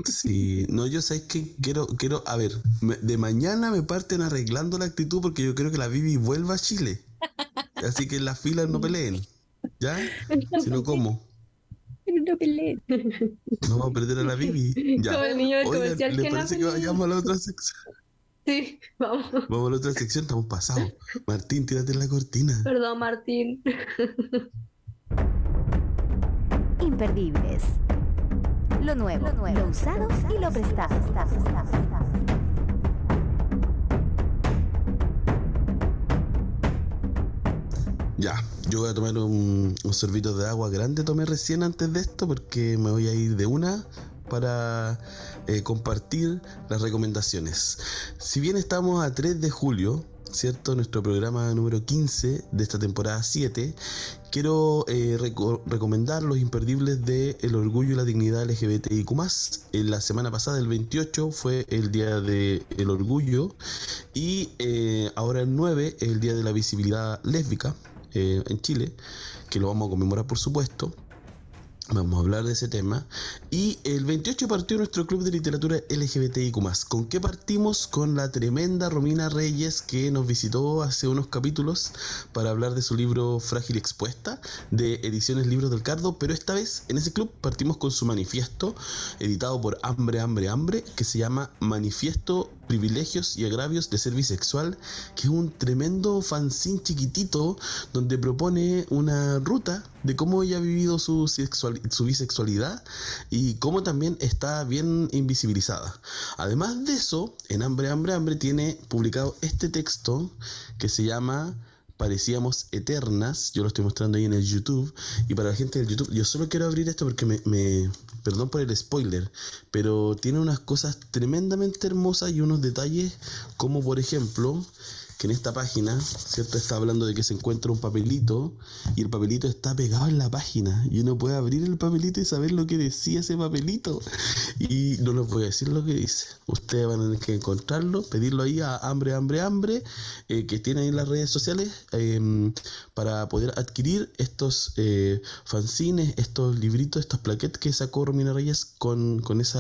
Sí, no, yo sé que quiero, quiero, a ver, de mañana me parten arreglando la actitud porque yo quiero que la Vivi vuelva a Chile. Así que las filas no peleen. ¿Ya? Si no, ¿cómo? No peleen. No vamos a perder a la Bibi. Ya. Como el niño del Oigan, comercial ¿le que parece que vayamos a la otra sección? Sí, vamos. Vamos a la otra sección, estamos pasados. Martín, tírate en la cortina. Perdón, Martín. Imperdibles. Lo nuevo, lo, nuevo, lo usado y lo prestado. Ya, yo voy a tomar un, un sorbito de agua grande, tomé recién antes de esto porque me voy a ir de una para eh, compartir las recomendaciones. Si bien estamos a 3 de julio, ¿cierto? Nuestro programa número 15 de esta temporada 7, quiero eh, recomendar los imperdibles de El Orgullo y la Dignidad LGBTIQ+. En la semana pasada, el 28, fue el Día del el Orgullo y eh, ahora el 9 es el Día de la Visibilidad Lésbica. Eh, en Chile, que lo vamos a conmemorar por supuesto. Vamos a hablar de ese tema. Y el 28 partió nuestro club de literatura LGBTIQ. ¿Con qué partimos? Con la tremenda Romina Reyes que nos visitó hace unos capítulos para hablar de su libro Frágil Expuesta de Ediciones Libros del Cardo. Pero esta vez en ese club partimos con su manifiesto editado por Hambre, Hambre, Hambre que se llama Manifiesto privilegios y agravios de ser bisexual, que es un tremendo fanzine chiquitito donde propone una ruta de cómo ella ha vivido su, su bisexualidad y cómo también está bien invisibilizada. Además de eso, en Hambre, Hambre, Hambre tiene publicado este texto que se llama parecíamos eternas. Yo lo estoy mostrando ahí en el YouTube. Y para la gente del YouTube, yo solo quiero abrir esto porque me, me, Perdón por el spoiler, pero tiene unas cosas tremendamente hermosas y unos detalles como por ejemplo que en esta página, ¿cierto? Está hablando de que se encuentra un papelito y el papelito está pegado en la página y uno puede abrir el papelito y saber lo que decía ese papelito. Y no les voy a decir lo que dice. Ustedes van a tener que encontrarlo, pedirlo ahí a Hambre, Hambre, Hambre, eh, que tienen en las redes sociales em, para poder adquirir estos eh, fanzines, estos libritos, estas plaquettes que sacó Romina Reyes con, con ese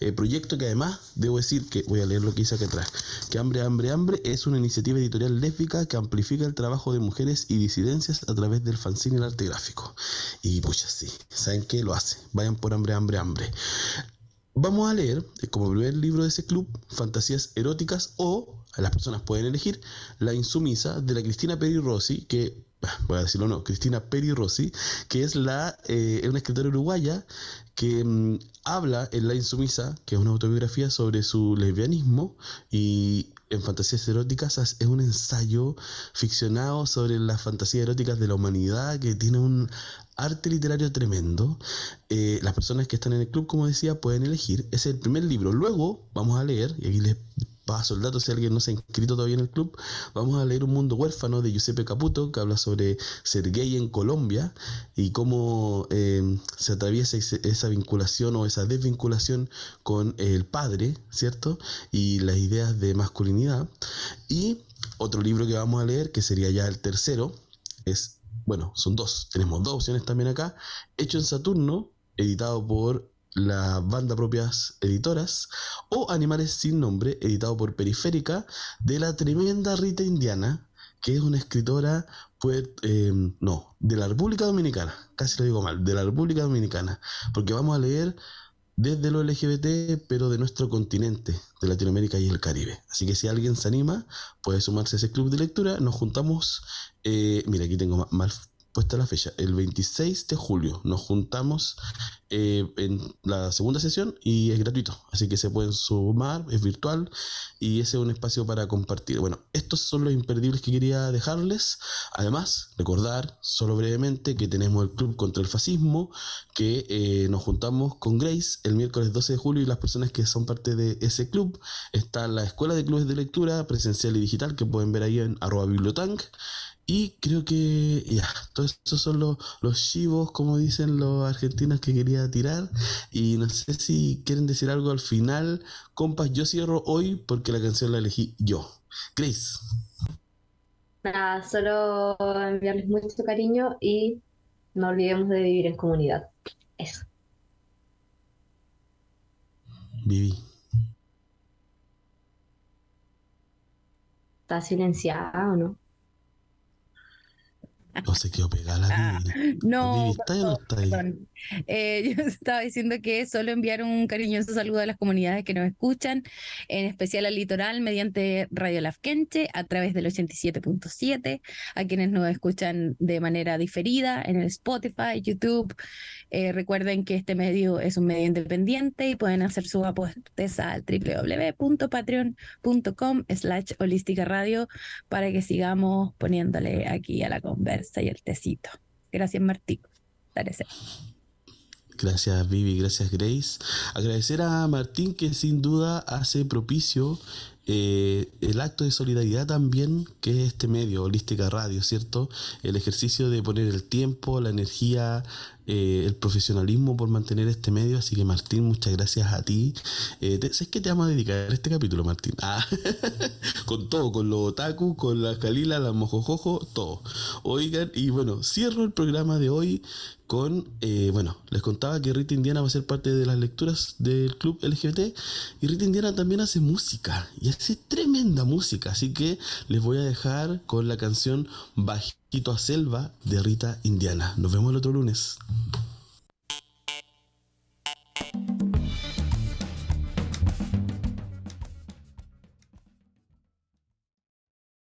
eh, proyecto que además, debo decir que voy a leer lo que dice acá atrás, que Hambre, Hambre, Hambre es una iniciativa editorial lésbica que amplifica el trabajo de mujeres y disidencias a través del fanzine y el arte gráfico. Y pues sí, ¿saben qué? Lo hace. Vayan por hambre, hambre, hambre. Vamos a leer, como primer libro de ese club, Fantasías Eróticas o, las personas pueden elegir, La Insumisa de la Cristina Peri Rossi, que voy a decirlo no, Cristina Peri Rossi, que es la eh, una escritora uruguaya que mm, habla en La Insumisa, que es una autobiografía sobre su lesbianismo y en fantasías eróticas es un ensayo ficcionado sobre las fantasías eróticas de la humanidad que tiene un arte literario tremendo. Eh, las personas que están en el club, como decía, pueden elegir. es el primer libro. Luego vamos a leer, y aquí les paso el dato si alguien no se ha inscrito todavía en el club, vamos a leer Un Mundo Huérfano de Giuseppe Caputo, que habla sobre ser gay en Colombia y cómo eh, se atraviesa esa vinculación o esa desvinculación con el padre, ¿cierto? Y las ideas de masculinidad. Y otro libro que vamos a leer, que sería ya el tercero, es, bueno, son dos, tenemos dos opciones también acá, Hecho en Saturno, editado por la banda propias editoras, o Animales sin nombre, editado por Periférica, de la tremenda Rita Indiana, que es una escritora, pues, no, de la República Dominicana, casi lo digo mal, de la República Dominicana, porque vamos a leer desde lo LGBT, pero de nuestro continente, de Latinoamérica y el Caribe. Así que si alguien se anima, puede sumarse a ese club de lectura. Nos juntamos, eh, mira, aquí tengo mal puesta la fecha, el 26 de julio. Nos juntamos eh, en la segunda sesión y es gratuito, así que se pueden sumar, es virtual y ese es un espacio para compartir. Bueno, estos son los imperdibles que quería dejarles. Además, recordar solo brevemente que tenemos el Club contra el Fascismo, que eh, nos juntamos con Grace el miércoles 12 de julio y las personas que son parte de ese club. Está la Escuela de Clubes de Lectura presencial y digital que pueden ver ahí en arroba bibliotank. Y creo que ya, todos esos son los, los chivos, como dicen los argentinos que quería tirar. Y no sé si quieren decir algo al final. Compas, yo cierro hoy porque la canción la elegí yo. Grace. Nada, solo enviarles mucho cariño y no olvidemos de vivir en comunidad. Eso. Viví. ¿Está silenciada o no? No se quedó pegada la Ah, no, ¿Está o no está ahí? perdón. Eh, yo estaba diciendo que solo enviar un cariñoso saludo a las comunidades que nos escuchan, en especial al litoral mediante Radio Lafkenche a través del 87.7, a quienes nos escuchan de manera diferida en el Spotify, YouTube. Eh, recuerden que este medio es un medio independiente y pueden hacer sus aportes al www.patreon.com slash holística radio para que sigamos poniéndole aquí a la conversa y el tecito. Gracias, Martín. Parece. Gracias Vivi, gracias Grace. Agradecer a Martín que sin duda hace propicio eh, el acto de solidaridad también que es este medio, Holística Radio, ¿cierto? El ejercicio de poner el tiempo, la energía, eh, el profesionalismo por mantener este medio. Así que Martín, muchas gracias a ti. Eh, te- ¿Sabes qué te vamos a dedicar este capítulo, Martín? Ah, con todo, con los otaku, con la Kalila, la mojojojo, todo. Oigan, y bueno, cierro el programa de hoy con, eh, bueno, les contaba que Rita Indiana va a ser parte de las lecturas del club LGBT y Rita Indiana también hace música y hace tremenda música, así que les voy a dejar con la canción Quito a Selva de Rita Indiana. Nos vemos el otro lunes.